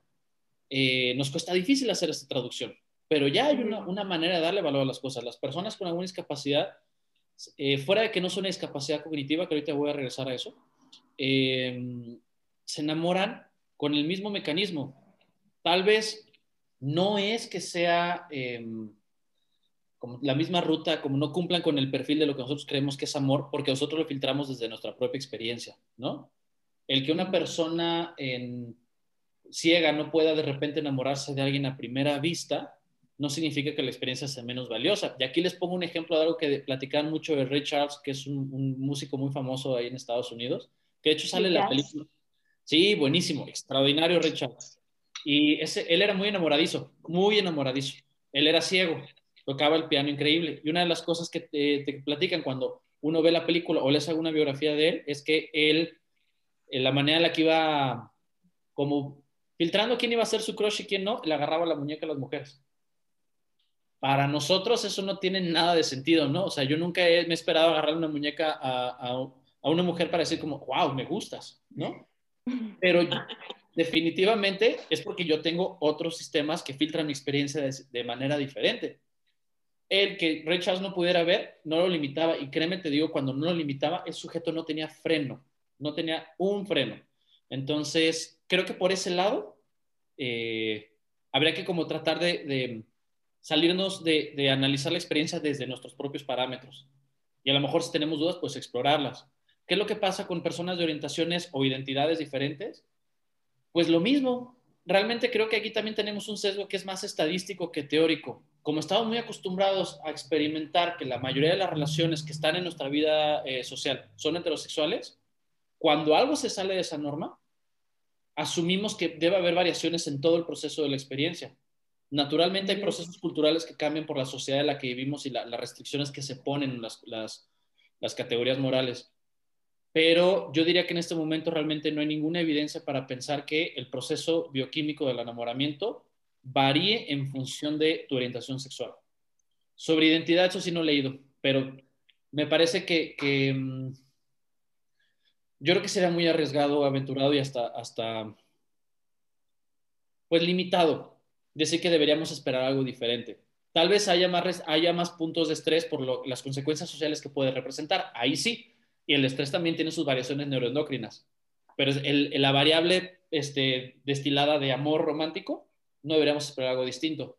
eh, nos cuesta difícil hacer esta traducción. Pero ya hay una, una, manera de darle valor a las cosas. Las personas con alguna discapacidad eh, fuera de que no son una discapacidad cognitiva, que ahorita voy a regresar a eso, eh, se enamoran con el mismo mecanismo. Tal vez no es que sea eh, como la misma ruta, como no cumplan con el perfil de lo que nosotros creemos que es amor, porque nosotros lo filtramos desde nuestra propia experiencia, ¿no? El que una persona en, ciega no pueda de repente enamorarse de alguien a primera vista, no significa que la experiencia sea menos valiosa. Y aquí les pongo un ejemplo de algo que platican mucho de Ray Charles, que es un, músico muy famoso ahí en Estados Unidos, que de hecho sale la película. Sí, buenísimo, extraordinario Ray Charles. Y ese, él era muy enamoradizo, muy enamoradizo. Él era ciego, tocaba el piano increíble. Y una de las cosas que te, platican cuando uno ve la película o les hace una biografía de él es que él, en la manera en la que iba como filtrando quién iba a ser su crush y quién no, le agarraba la muñeca a las mujeres para nosotros eso no tiene nada de sentido, ¿no? O sea, yo nunca he, me he esperado agarrar una muñeca a, una mujer para decir como, wow, me gustas, ¿no? Pero definitivamente es porque yo tengo otros sistemas que filtran mi experiencia de, manera diferente. El que Ray Charles no pudiera ver no lo limitaba y créeme, te digo, cuando no lo limitaba, el sujeto no tenía freno, no tenía un freno. Entonces, creo que por ese lado eh, habría que como tratar de salirnos de, analizar la experiencia desde nuestros propios parámetros. Y a lo mejor si tenemos dudas, pues explorarlas. ¿Qué es lo que pasa con personas de orientaciones o identidades diferentes? Pues lo mismo. Realmente creo que aquí también tenemos un sesgo que es más estadístico que teórico. Como estamos muy acostumbrados a experimentar que la mayoría de las relaciones que están en nuestra vida eh, social son heterosexuales, cuando algo se sale de esa norma, asumimos que debe haber variaciones en todo el proceso de la experiencia. Naturalmente hay procesos culturales que cambian por la sociedad en la que vivimos y las restricciones que se ponen en las, las, categorías morales. Pero yo diría que en este momento realmente no hay ninguna evidencia para pensar que el proceso bioquímico del enamoramiento varíe en función de tu orientación sexual. Sobre identidad, eso sí no he leído, pero me parece que, mm, yo creo que sería muy arriesgado, aventurado y hasta, hasta pues limitado decir que deberíamos esperar algo diferente. Tal vez haya más, haya más puntos de estrés por las consecuencias sociales que puede representar. Ahí sí. Y el estrés también tiene sus variaciones neuroendocrinas. Pero el, la variable este, destilada de amor romántico, no deberíamos esperar algo distinto.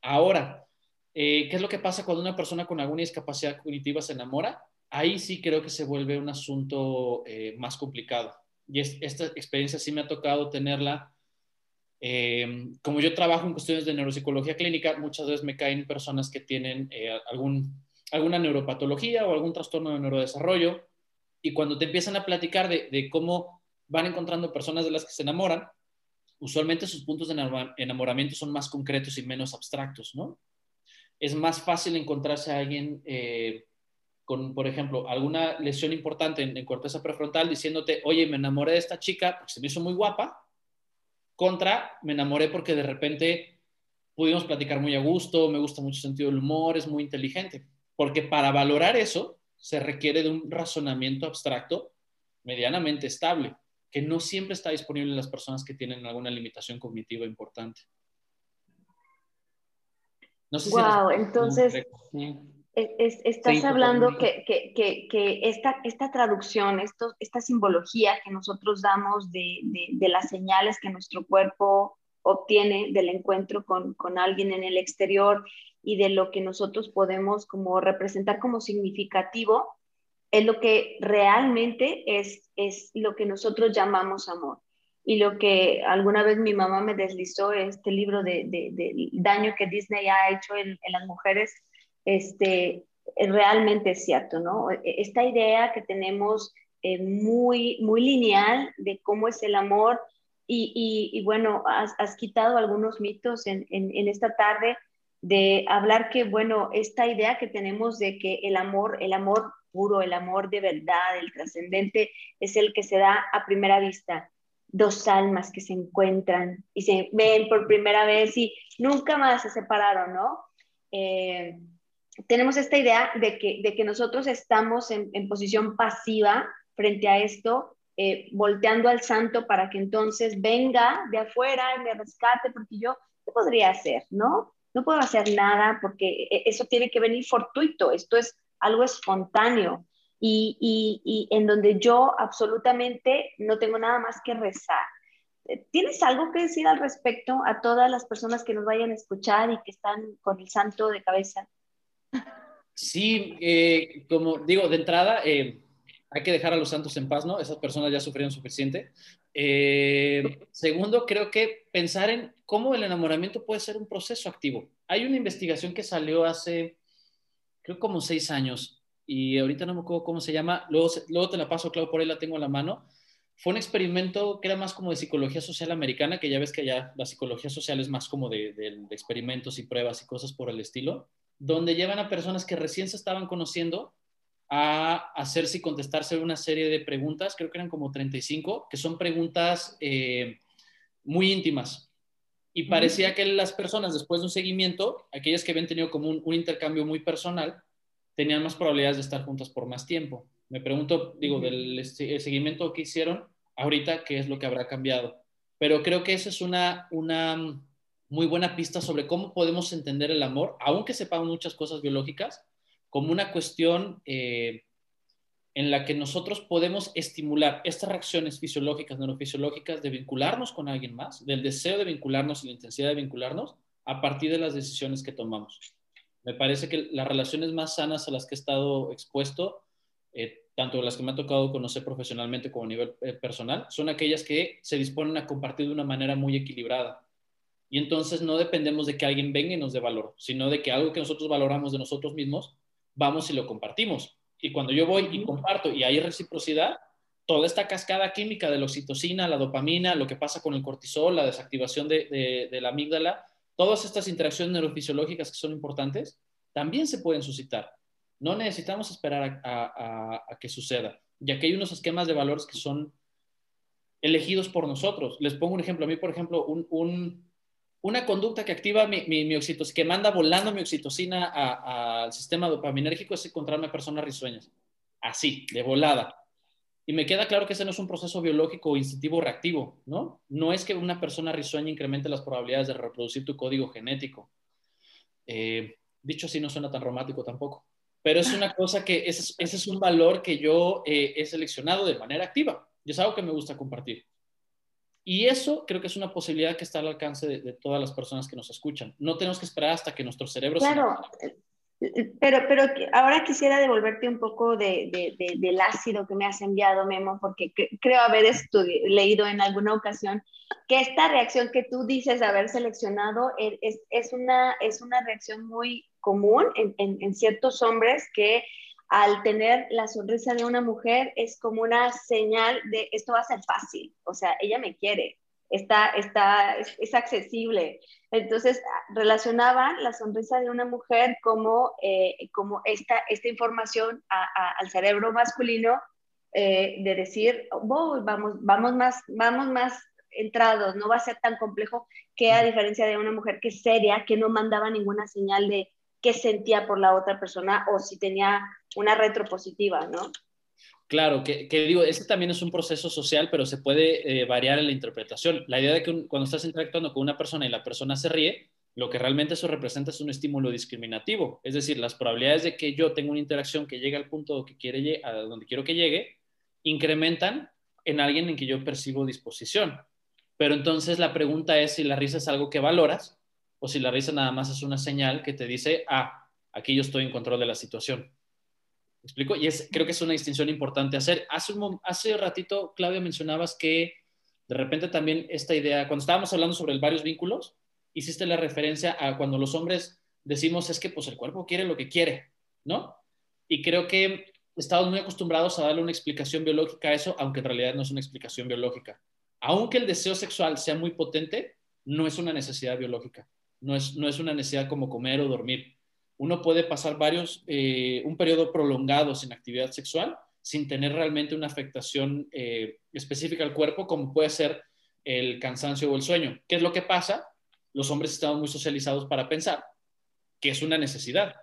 Ahora, eh, ¿qué es lo que pasa cuando una persona con alguna discapacidad cognitiva se enamora? Ahí sí creo que se vuelve un asunto eh, más complicado. Y esta experiencia sí me ha tocado tenerla eh, como yo trabajo en cuestiones de neuropsicología clínica, muchas veces me caen personas que tienen eh, algún, alguna neuropatología o algún trastorno de neurodesarrollo y cuando te empiezan a platicar de, cómo van encontrando personas de las que se enamoran, usualmente sus puntos de enamoramiento son más concretos y menos abstractos, ¿no? Es más fácil encontrarse a alguien eh, con, por ejemplo, alguna lesión importante en, corteza prefrontal diciéndote, oye, me enamoré de esta chica porque se me hizo muy guapa, contra, me enamoré porque de repente pudimos platicar muy a gusto, me gusta mucho el sentido del humor, es muy inteligente. Porque para valorar eso se requiere de un razonamiento abstracto medianamente estable, que no siempre está disponible en las personas que tienen alguna limitación cognitiva importante. No sé wow, entonces estás hablando que, que, que, esta, esta, traducción, esto, esta simbología que nosotros damos de, de, de, las señales que nuestro cuerpo obtiene del encuentro con, con alguien en el exterior y de lo que nosotros podemos como representar como significativo, es lo que realmente es, es lo que nosotros llamamos amor. Y lo que alguna vez mi mamá me deslizó, este libro de, de, daño que Disney ha hecho en, en las mujeres, este, realmente es cierto, ¿no? Esta idea que tenemos eh, muy, muy lineal de cómo es el amor y, y, bueno, has, quitado algunos mitos en, en esta tarde de hablar que, bueno, esta idea que tenemos de que el amor, el amor puro, el amor de verdad, el trascendente, es el que se da a primera vista. Dos almas que se encuentran y se ven por primera vez y nunca más se separaron, ¿no? Eh, tenemos esta idea de que, de que nosotros estamos en, en posición pasiva frente a esto, eh, volteando al santo para que entonces venga de afuera y me rescate, porque yo, ¿qué podría hacer? ¿No? No puedo hacer nada porque e, eso tiene que venir fortuito, esto es algo espontáneo y, y, y en donde yo absolutamente no tengo nada más que rezar. Eh, ¿Tienes algo que decir al respecto a todas las personas que nos vayan a escuchar y que están con el santo de cabeza? Sí, eh, como digo, de entrada, eh, hay que dejar a los santos en paz, ¿no? Esas personas ya sufrieron suficiente. Eh, segundo, creo que pensar en cómo el enamoramiento puede ser un proceso activo. Hay una investigación que salió hace, creo como seis años, y ahorita no me acuerdo cómo se llama, luego, te la paso, claro, por ahí la tengo a la mano. Fue un experimento que era más como de psicología social americana, que ya ves que ya la psicología social es más como de experimentos y pruebas y cosas por el estilo, donde llevan a personas que recién se estaban conociendo a hacerse y contestarse una serie de preguntas, creo que eran como 35, que son preguntas eh, muy íntimas. Y parecía que las personas, después de un seguimiento, aquellas que habían tenido como un, intercambio muy personal, tenían más probabilidades de estar juntas por más tiempo. Me pregunto, digo, del seguimiento que hicieron, ahorita, ¿qué es lo que habrá cambiado? Pero creo que esa es una, una muy buena pista sobre cómo podemos entender el amor, aunque sepamos muchas cosas biológicas, como una cuestión eh, en la que nosotros podemos estimular estas reacciones fisiológicas, neurofisiológicas de vincularnos con alguien más, del deseo de vincularnos y la intensidad de vincularnos a partir de las decisiones que tomamos. Me parece que las relaciones más sanas a las que he estado expuesto, eh, tanto las que me ha tocado conocer profesionalmente como a nivel eh, personal, son aquellas que se disponen a compartir de una manera muy equilibrada. Y entonces no dependemos de que alguien venga y nos dé valor, sino de que algo que nosotros valoramos de nosotros mismos vamos y lo compartimos. Y cuando yo voy y comparto y hay reciprocidad, toda esta cascada química de la oxitocina, la dopamina, lo que pasa con el cortisol, la desactivación de, la amígdala, todas estas interacciones neurofisiológicas que son importantes, también se pueden suscitar. No necesitamos esperar a, que suceda, ya que hay unos esquemas de valores que son elegidos por nosotros. Les pongo un ejemplo. A mí, por ejemplo, un una conducta que activa mi, mi, oxitocina, que manda volando mi oxitocina al sistema dopaminérgico es encontrarme personas risueñas. Así, de volada. Y me queda claro que ese no es un proceso biológico o instintivo reactivo, ¿no? No es que una persona risueña incremente las probabilidades de reproducir tu código genético. Eh, dicho así, no suena tan romántico tampoco. Pero es una cosa que, ese, es un valor que yo he seleccionado de manera activa. Y es algo que me gusta compartir. Y eso creo que es una posibilidad que está al alcance de, todas las personas que nos escuchan. No tenemos que esperar hasta que nuestro cerebro... Claro, eh, eh, pero, pero ahora quisiera devolverte un poco de, del ácido que me has enviado, Memo, porque creo haber leído en alguna ocasión que esta reacción que tú dices haber seleccionado e, es, es, una, es una reacción muy común en, en, en ciertos hombres que al tener la sonrisa de una mujer es como una señal de esto va a ser fácil, o sea, ella me quiere, está, está, es, accesible. Entonces, relacionaban la sonrisa de una mujer como, eh, como esta, esta información al cerebro masculino eh, de decir, vamos, vamos, más, vamos más entrados, no va a ser tan complejo que a diferencia de una mujer que es seria, que no mandaba ninguna señal de qué sentía por la otra persona o si tenía una retropositiva, ¿no? Claro, que, digo, este también es un proceso social, pero se puede eh, variar en la interpretación. La idea de que cuando estás interactuando con una persona y la persona se ríe, lo que realmente eso representa es un estímulo discriminativo. Es decir, las probabilidades de que yo tenga una interacción que llegue al punto que quiere, a donde quiero que llegue, incrementan en alguien en que yo percibo disposición. Pero entonces la pregunta es si la risa es algo que valoras o si la risa nada más es una señal que te dice, ah, aquí yo estoy en control de la situación. ¿Me explico? Y es, creo que es una distinción importante hacer. Hace un ratito, Claudia, mencionabas que de repente también esta idea, cuando estábamos hablando sobre varios vínculos, hiciste la referencia a cuando los hombres decimos es que pues el cuerpo quiere lo que quiere, ¿no? Y creo que estamos muy acostumbrados a darle una explicación biológica a eso, aunque en realidad no es una explicación biológica. Aunque el deseo sexual sea muy potente, no es una necesidad biológica no es, no es una necesidad como comer o dormir. Uno puede pasar varios, eh, un periodo prolongado sin actividad sexual sin tener realmente una afectación eh, específica al cuerpo, como puede ser el cansancio o el sueño. ¿Qué es lo que pasa? Los hombres estamos muy socializados para pensar que es una necesidad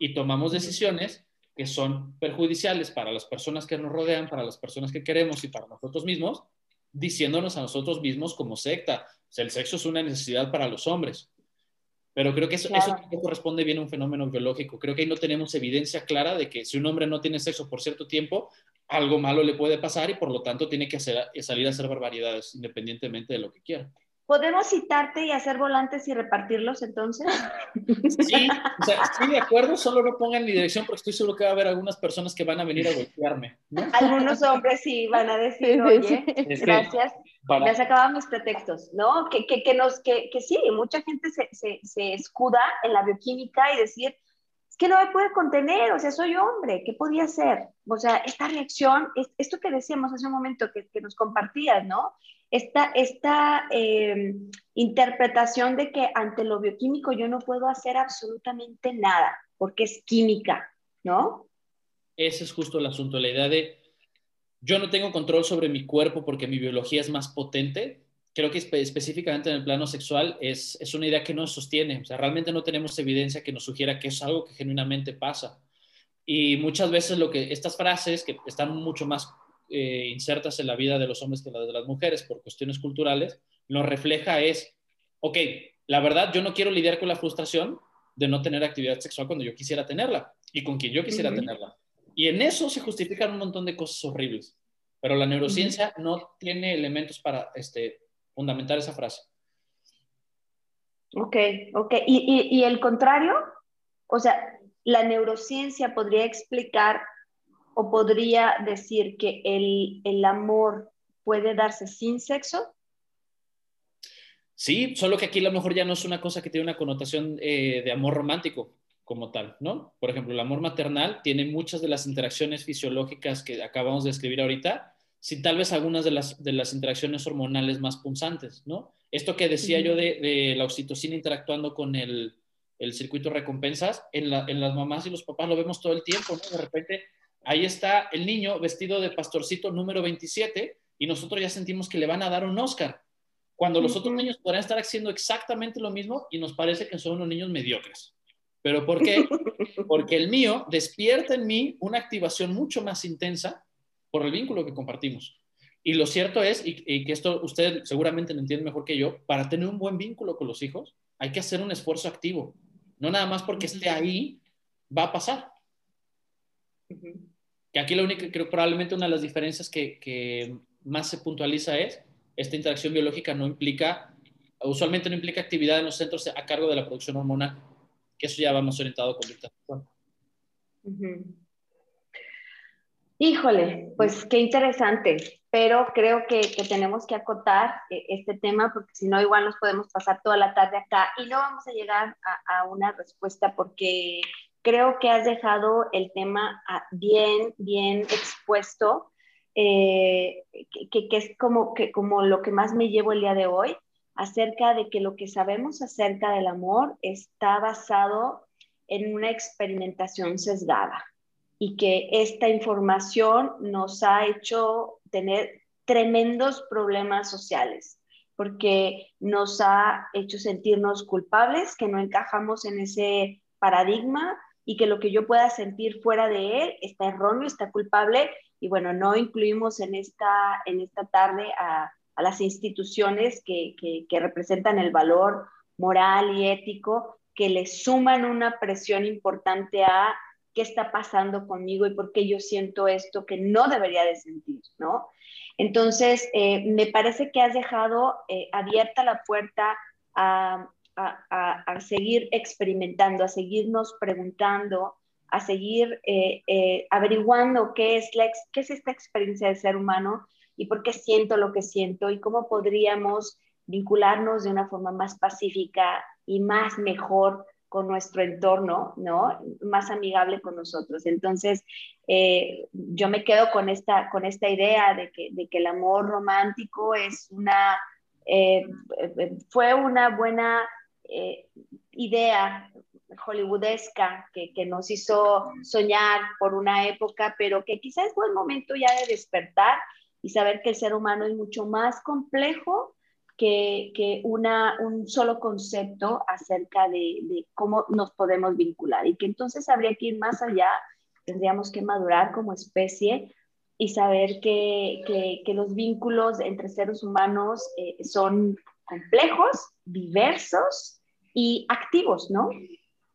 y tomamos decisiones que son perjudiciales para las personas que nos rodean, para las personas que queremos y para nosotros mismos, diciéndonos a nosotros mismos como secta, el sexo es una necesidad para los hombres. Pero creo que eso, eso corresponde bien a un fenómeno biológico. Creo que ahí no tenemos evidencia clara de que si un hombre no tiene sexo por cierto tiempo, algo malo le puede pasar y por lo tanto tiene que hacer, salir a hacer barbaridades independientemente de lo que quiera. ¿Podemos citarte y hacer volantes y repartirlos entonces? Sí, o sea, estoy de acuerdo, solo no pongan mi dirección porque estoy seguro que va a haber algunas personas que van a venir a golpearme. Algunos hombres sí van a decir, oye, gracias, para... me has mis pretextos, ¿no? Que, que, que nos, que, que, sí, mucha gente se, se, se escuda en la bioquímica y decir, es que no me puede contener, o sea, soy hombre, ¿qué podía hacer? O sea, esta reacción, esto que decíamos hace un momento que, que nos compartías, ¿no? Esta, esta em, interpretación de que ante lo bioquímico yo no puedo hacer absolutamente nada, porque es química, ¿no? Ese es justo el asunto, la idea de yo no tengo control sobre mi cuerpo porque mi biología es más potente. Creo que específicamente en el plano sexual es, es una idea que no sostiene. O sea, realmente no tenemos evidencia que nos sugiera que es algo que genuinamente pasa. Y muchas veces lo que estas frases que están mucho más eh, insertas en la vida de los hombres que la de las mujeres por cuestiones culturales, lo refleja es, ok, la verdad yo no quiero lidiar con la frustración de no tener actividad sexual cuando yo quisiera tenerla y con quien yo quisiera tenerla. Y en eso se justifican un montón de cosas horribles, pero la neurociencia no tiene elementos para este, fundamentar esa frase. Ok, ok. ¿Y, y el contrario? O sea, la neurociencia podría explicar o podría decir que el, amor puede darse sin sexo? Sí, solo que aquí a lo mejor ya no es una cosa que tiene una connotación eh, de amor romántico como tal, ¿no? Por ejemplo, el amor maternal tiene muchas de las interacciones fisiológicas que acabamos de escribir ahorita, sin tal vez algunas de las, de las interacciones hormonales más punzantes, ¿no? Esto que decía yo de, la oxitocina interactuando con el, circuito recompensas, en, en, las mamás y los papás lo vemos todo el tiempo, ¿no? De repente ahí está el niño vestido de pastorcito número 27 y nosotros ya sentimos que le van a dar un Oscar, cuando los otros niños podrán estar haciendo exactamente lo mismo y nos parece que son unos niños mediocres. ¿Pero por qué? Porque el mío despierta en mí una activación mucho más intensa por el vínculo que compartimos. Y lo cierto es, y, que esto usted seguramente lo entiende mejor que yo, para tener un buen vínculo con los hijos hay que hacer un esfuerzo activo. No nada más porque esté ahí va a pasar. Que aquí la única, creo probablemente una de las diferencias que, más se puntualiza es, esta interacción biológica no implica, usualmente no implica actividad en los centros a cargo de la producción hormonal, que eso ya va más orientado a conducta Híjole, pues qué interesante, pero creo que, tenemos que acotar eh, este tema porque si no igual nos podemos pasar toda la tarde acá y no vamos a llegar a una respuesta porque creo que has dejado el tema ah, bien, bien expuesto, eh, que, que, es como, que, como lo que más me llevo el día de hoy, acerca de que lo que sabemos acerca del amor está basado en una experimentación sesgada y que esta información nos ha hecho tener tremendos problemas sociales porque nos ha hecho sentirnos culpables, que no encajamos en ese paradigma y que lo que yo pueda sentir fuera de él está erróneo, está culpable y bueno, no incluimos en esta, en esta tarde a, a las instituciones que, que, que, representan el valor moral y ético, que le suman una presión importante a qué está pasando conmigo y por qué yo siento esto que no debería de sentir, ¿no? Entonces, eh, me parece que has dejado eh, abierta la puerta a, a, seguir experimentando, a seguirnos preguntando, a seguir eh, averiguando qué es, la, qué es esta experiencia de ser humano y por qué siento lo que siento y cómo podríamos vincularnos de una forma más pacífica y más mejor con nuestro entorno, ¿no? Más amigable con nosotros. Entonces, eh, yo me quedo con esta, con esta idea de que, de que el amor romántico es una, eh, fue una buena eh, idea hollywoodesca que, que, nos hizo soñar por una época, pero que quizás es buen momento ya de despertar y saber que el ser humano es mucho más complejo que, una, un solo concepto acerca de, cómo nos podemos vincular. Y que entonces habría que ir más allá, tendríamos que madurar como especie y saber que, los vínculos entre seres humanos eh, son complejos, diversos y activos, ¿no?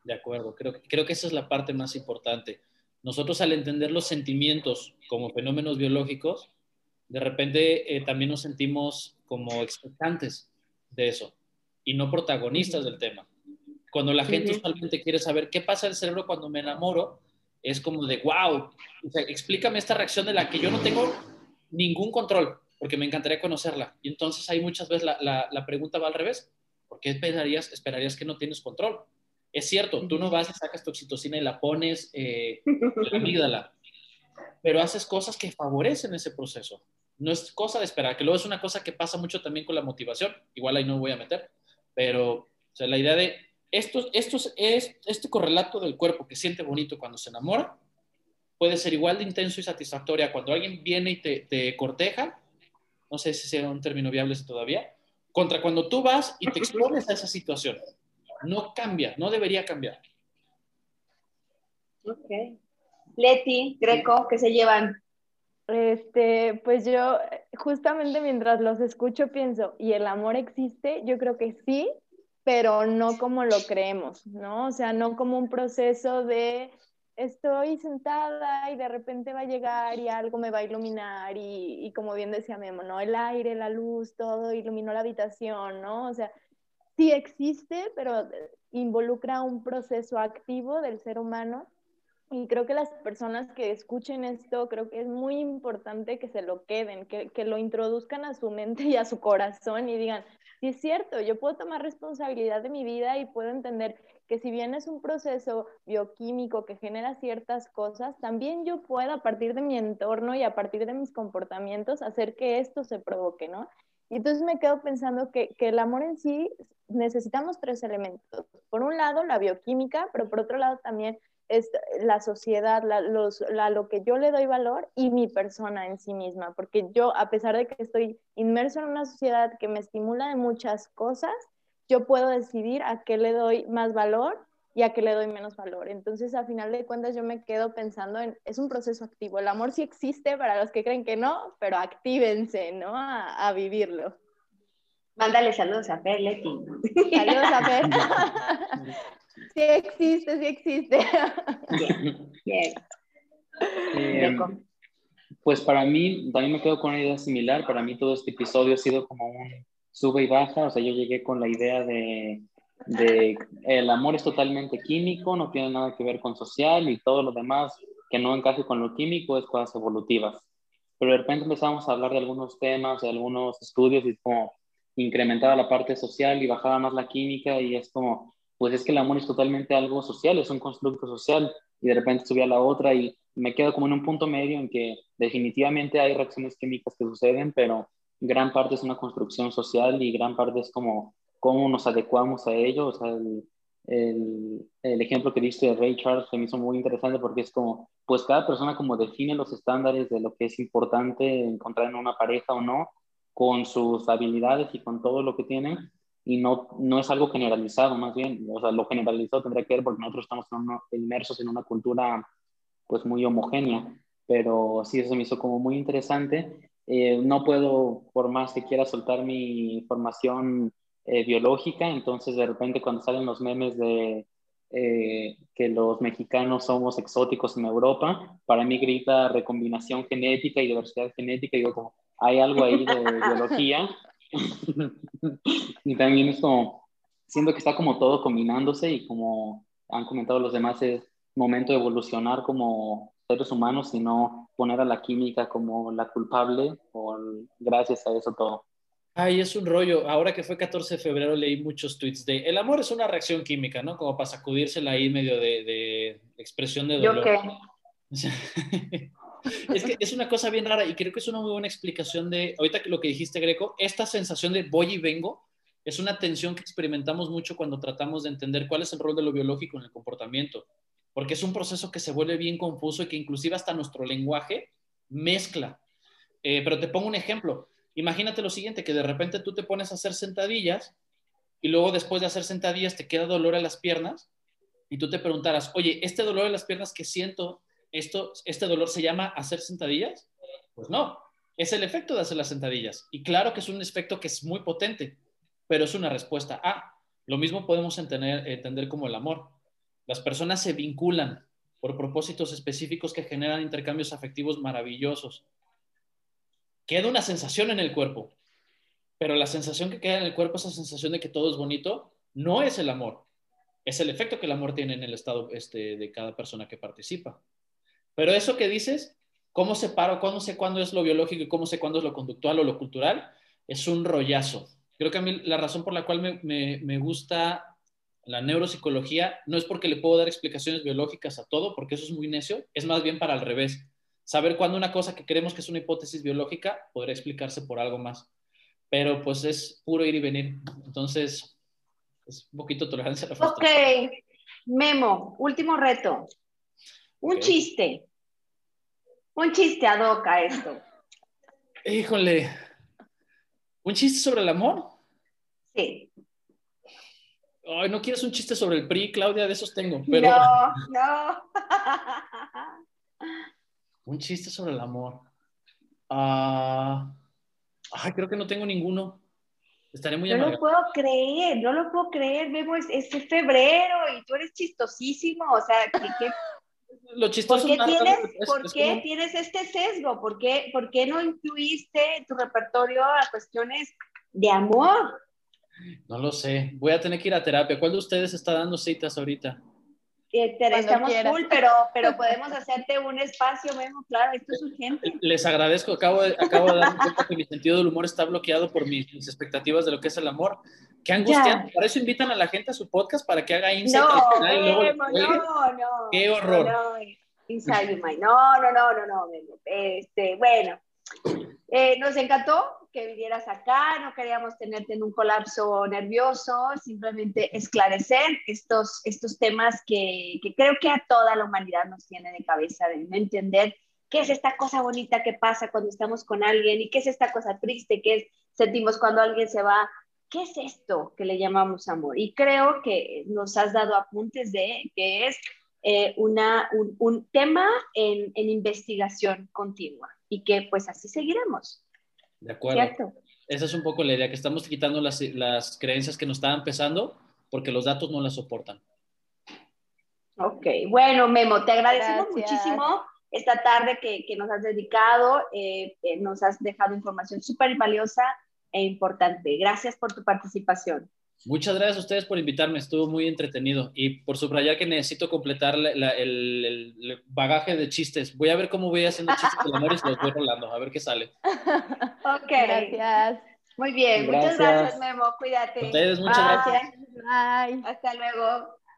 De acuerdo, creo, creo que esa es la parte más importante. Nosotros al entender los sentimientos como fenómenos biológicos, de repente eh, también nos sentimos como expectantes de eso y no protagonistas del tema. Cuando la gente usualmente quiere saber qué pasa en el cerebro cuando me enamoro, es como de, wow, explícame esta reacción de la que yo no tengo ningún control, porque me encantaría conocerla. Y entonces hay muchas veces la, la, pregunta va al revés. ¿Por qué esperarías, esperarías que no tienes control? Es cierto, tú no vas y sacas tu oxitocina y la pones eh, en la amígdala, pero haces cosas que favorecen ese proceso no es cosa de esperar, que luego es una cosa que pasa mucho también con la motivación, igual ahí no voy a meter, pero o sea, la idea de esto, esto es, este correlato del cuerpo que siente bonito cuando se enamora puede ser igual de intenso y satisfactoria cuando alguien viene y te, te corteja, no sé si sea un término viable todavía, contra cuando tú vas y te expones a esa situación. No cambia, no debería cambiar. Ok. Leti, Greco, ¿qué se llevan? Este, pues yo justamente mientras los escucho pienso, ¿y el amor existe? Yo creo que sí, pero no como lo creemos, ¿no? O sea, no como un proceso de estoy sentada y de repente va a llegar y algo me va a iluminar y, y como bien decía Memo, ¿no? El aire, la luz, todo iluminó la habitación, ¿no? O sea, sí existe, pero involucra un proceso activo del ser humano y creo que las personas que escuchen esto, creo que es muy importante que se lo queden, que, que, lo introduzcan a su mente y a su corazón y digan, sí es cierto, yo puedo tomar responsabilidad de mi vida y puedo entender que si bien es un proceso bioquímico que genera ciertas cosas, también yo puedo a partir de mi entorno y a partir de mis comportamientos hacer que esto se provoque, ¿no? Y entonces me quedo pensando que, que el amor en sí necesitamos tres elementos. Por un lado, la bioquímica, pero por otro lado también es la sociedad, la, los, la, lo que yo le doy valor y mi persona en sí misma, porque yo, a pesar de que estoy inmerso en una sociedad que me estimula de muchas cosas, yo puedo decidir a qué le doy más valor y a qué le doy menos valor. Entonces, a final de cuentas, yo me quedo pensando en, es un proceso activo. El amor sí existe para los que creen que no, pero actívense, ¿no? A, a vivirlo. Mándale saludos a Fer, Leti. Saludos a Fer. Sí existe, sí existe. Bien. Eh, pues para mí, también me quedo con una idea similar. Para mí todo este episodio ha sido como un sube y baja. O sea, yo llegué con la idea de, de el amor es totalmente químico, no tiene nada que ver con social y todo lo demás que no encaje con lo químico es cosas evolutivas. Pero de repente empezamos a hablar de algunos temas, de algunos estudios y como incrementaba la parte social y bajaba más la química y es como, pues es que el amor es totalmente algo social, es un constructo social, y de repente subí a la otra y me quedo como en un punto medio en que definitivamente hay reacciones químicas que suceden, pero gran parte es una construcción social y gran parte es como cómo nos adecuamos a ello. O sea, el, el, ejemplo que diste de Ray Charles se me hizo muy interesante porque es como, pues cada persona como define los estándares de lo que es importante encontrar en una pareja o no, con sus habilidades y con todo lo que tienen, y no, no es algo generalizado, más bien, o sea, lo generalizado tendría que ver porque nosotros estamos inmersos en una cultura pues muy homogénea, pero sí, eso me hizo como muy interesante. Eh, no puedo, por más que quiera soltar mi formación eh, biológica, entonces de repente cuando salen los memes de eh, que los mexicanos somos exóticos en Europa, para mí grita recombinación genética y diversidad genética, y digo como, hay algo ahí de biología, y también es como, siento que está como todo combinándose y como han comentado los demás, es momento de evolucionar como seres humanos y no poner a la química como la culpable o gracias a eso todo. Ay, es un rollo. Ahora que fue 14 de febrero leí muchos tweets de el amor es una reacción química, ¿no? Como para sacudírsela ahí medio de, de expresión de dolor. ¿Yo qué? es que es una cosa bien rara y creo que es una muy buena explicación de, ahorita que lo que dijiste, Greco, esta sensación de voy y vengo es una tensión que experimentamos mucho cuando tratamos de entender cuál es el rol de lo biológico en el comportamiento, porque es un proceso que se vuelve bien confuso y que inclusive hasta nuestro lenguaje mezcla. Eh, pero te pongo un ejemplo. Imagínate lo siguiente, que de repente tú te pones a hacer sentadillas y luego después de hacer sentadillas te queda dolor en las piernas y tú te preguntaras, oye, este dolor en las piernas que siento esto, este dolor se llama hacer sentadillas? Pues no, es el efecto de hacer las sentadillas. Y claro que es un efecto que es muy potente, pero es una respuesta a. Lo mismo podemos entender, entender como el amor. Las personas se vinculan por propósitos específicos que generan intercambios afectivos maravillosos. Queda una sensación en el cuerpo, pero la sensación que queda en el cuerpo, esa sensación de que todo es bonito, no es el amor. Es el efecto que el amor tiene en el estado este, de cada persona que participa. Pero eso que dices, ¿cómo separo, cómo sé cuándo es lo biológico y cómo sé cuándo es lo conductual o lo cultural? Es un rollazo. Creo que a mí la razón por la cual me, me, gusta la neuropsicología no es porque le puedo dar explicaciones biológicas a todo, porque eso es muy necio, es más bien para al revés. Saber cuándo una cosa que creemos que es una hipótesis biológica podría explicarse por algo más. Pero pues es puro ir y venir. Entonces, es un poquito tolerancia a la frustración. Ok, Memo, último reto. Un chiste. Un chiste adoca esto. Híjole. ¿Un chiste sobre el amor? Sí. Ay, ¿no quieres un chiste sobre el PRI, Claudia? De esos tengo, pero... No, no. un chiste sobre el amor. Ah, ay, creo que no tengo ninguno. Estaré muy No lo puedo creer, no lo puedo creer, Memo, es, es, febrero y tú eres chistosísimo, o sea, ¿qué, lo chistoso ¿Por qué, tienes, ¿por qué tienes este sesgo? ¿Por qué, ¿Por qué no incluiste en tu repertorio a cuestiones de amor? No lo sé. Voy a tener que ir a terapia. ¿Cuál de ustedes está dando citas ahorita? Eh, estamos full, pero, pero podemos hacerte un espacio, Memo, claro, esto es urgente. Les agradezco, acabo de, acabo de dar cuenta que mi sentido del humor está bloqueado por mis, expectativas de lo que es el amor. Qué angustia. Por eso invitan a la gente a su podcast para que haga insight. No, Memo, no, no. Qué horror. No, no, no, no, no, no, Memo. Este, bueno, eh, nos encantó que vinieras acá, no queríamos tenerte en un colapso nervioso, simplemente esclarecer estos, estos temas que, que creo que a toda la humanidad nos tiene de cabeza, de no entender qué es esta cosa bonita que pasa cuando estamos con alguien y qué es esta cosa triste que sentimos cuando alguien se va. ¿Qué es esto que le llamamos amor? Y creo que nos has dado apuntes de que es eh, una, un, un, tema en, en investigación continua y que pues así seguiremos. De acuerdo. Esa es un poco la idea, que estamos quitando las, las creencias que nos estaban pesando porque los datos no las soportan. Ok, bueno, Memo, te agradecemos muchísimo esta tarde que, que nos has dedicado, eh, eh, nos has dejado información súper valiosa e importante. Gracias por tu participación. Muchas gracias a ustedes por invitarme, estuvo muy entretenido y por subrayar que necesito completar el, bagaje de chistes. Voy a ver cómo voy haciendo chistes de amor y los voy rolando, a ver qué sale. Ok. Gracias. Muy bien, muchas Gracias. Memo. Cuídate. Ustedes, muchas Bye. gracias. Bye. Hasta luego.